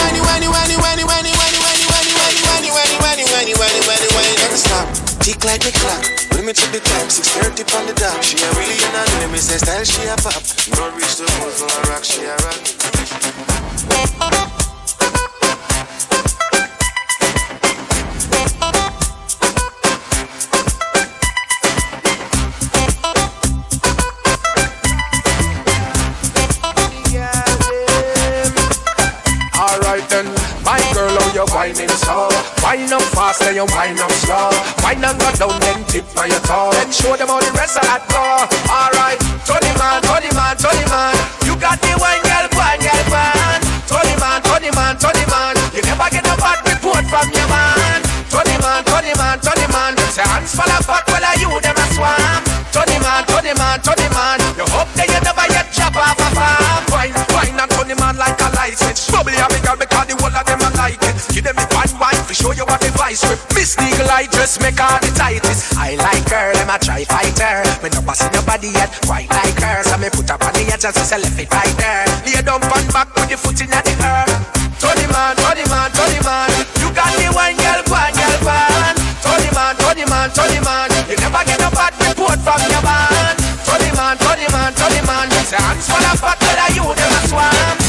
stop. Tick like the clock. The time, 6.30 on the. She a say style, she a pop. No reach the post, no rock, she a rock. you whining so Wine up fast, then you wine up slow. Wine and go down, then tip on your toe. Then show them how the rest of that go. Alright, Tony man, Tony man, Tony man. You got the wine, girl, wine, girl, wine. Tony man, Tony man, Tony man. You never get a bad report from your man. Tony man, Tony man, Tony man. Say hands of fuck, well are you them a swam Tony man, Tony man, Tony man. You hope that you never license Bubble big girl because the whole of them are like it. Give them the one wine to show you what the vice with. Miss Legal I dress make all the tightest. I like her, them a try fight her Me no boss in nobody yet, quite like her. So me put up on the edge and say left it right there Lay down on back with your foot in the earth Tony man, Tony man, Tony man. You got the wine girl, one girl, one Tony man, Tony man, Tony man. You never get a bad report from your man. Tony man, Tony man, Tony man. Say hands full of fat, you them a swam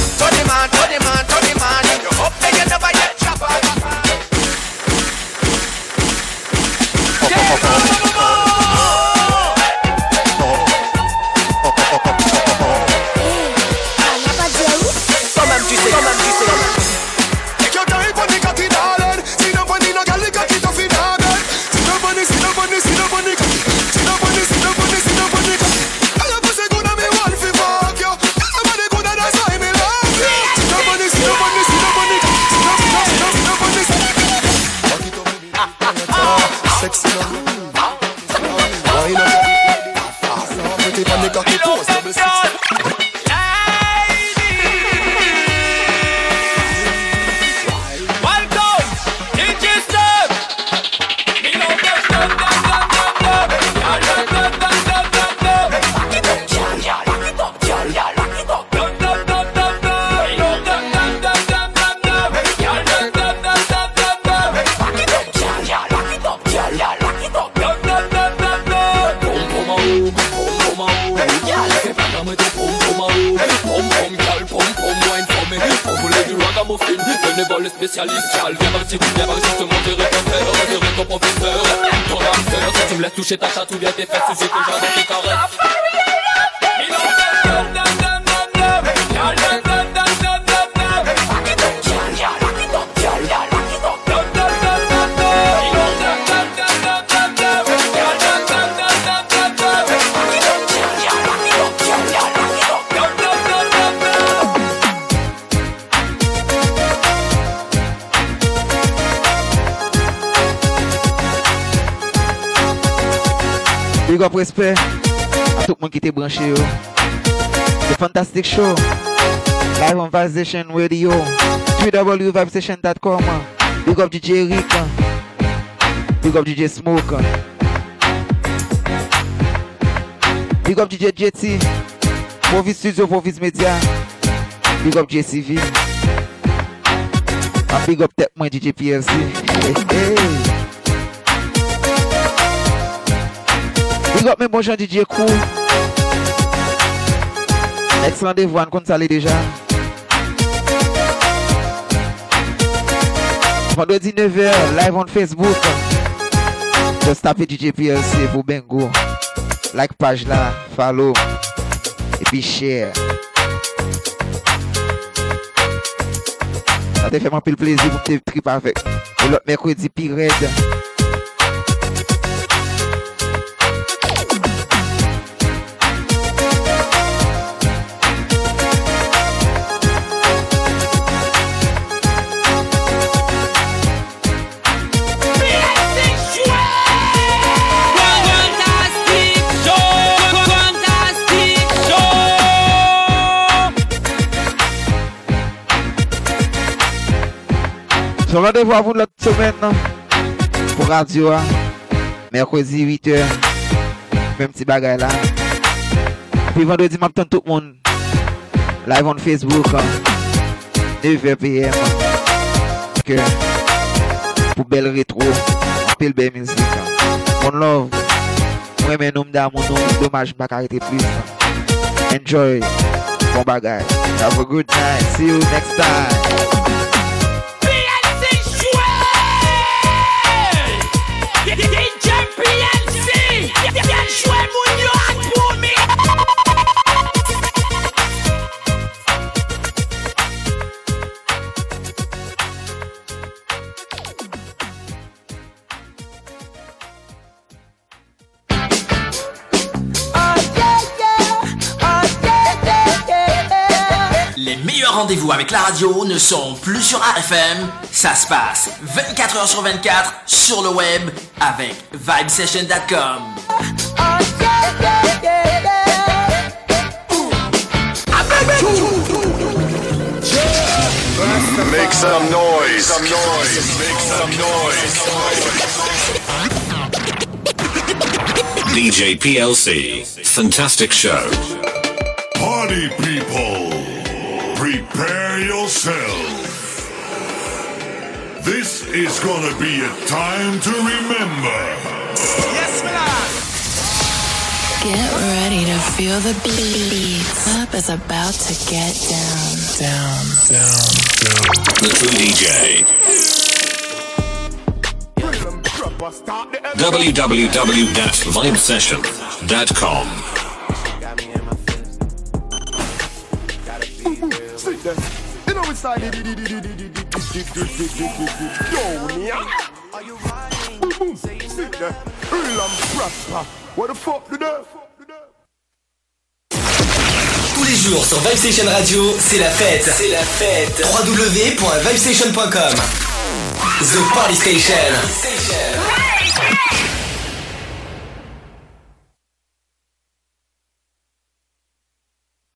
Charles, viens si tu viens te montrer ton rassurer ton professeur, ton si tu me laisses toucher ta chatte ou bien tes fesses, j'ai toujours dans tes caresses. Big up respect à tout le monde qui était branché. Yo. The Fantastic Show. Live on Vibe Station Radio. www.vibestation.com. Big up DJ Rick. Big up DJ Smoke. Big up DJ Jetty. Movis Studio, Movis Media. Big up JCV. And big up Tech DJ PLC. Hey, hey. Up mes bons gens DJ Cool. Excellent des voix, on compte ça aller déjà. Vendredi 9h, live on Facebook. Just tapez DJ PLC pour Bengo. Like page là, follow. Et puis share. Ça te fait un peu le plaisir pour te trip avec. Pour l'autre mercredi, pire. So rendez-vous à vous l'autre semaine non? pour Radio. Mercredi 8h. Même petit bagay là. Puis vendredi matin tout le monde. Live on Facebook. 9h PM. Que pour belle rétro. Pile belle musique. On love. Mwen men noum da moun noum, domaj mba karite plis. Enjoy, bon bagay. Have a good night, see you next time. Yen chwe moun yo ak pull me. Les meilleurs rendez-vous avec la radio ne sont plus sur AFM, ça se passe 24h sur 24 sur le web avec vibesession.com. Make some noise. Some noise. Make some noise. DJ PLC. Fantastic show. Party people, prepare yourself. This is gonna be a time to remember. Yes, Milan. Get ready to feel the beat. Club is about to get down. Down, down, down. The True DJ. www.vibestation.com. You know it's like? Tous les jours sur Vibestation Radio, c'est la fête. C'est la fête. www.vibestation.com The Party Station.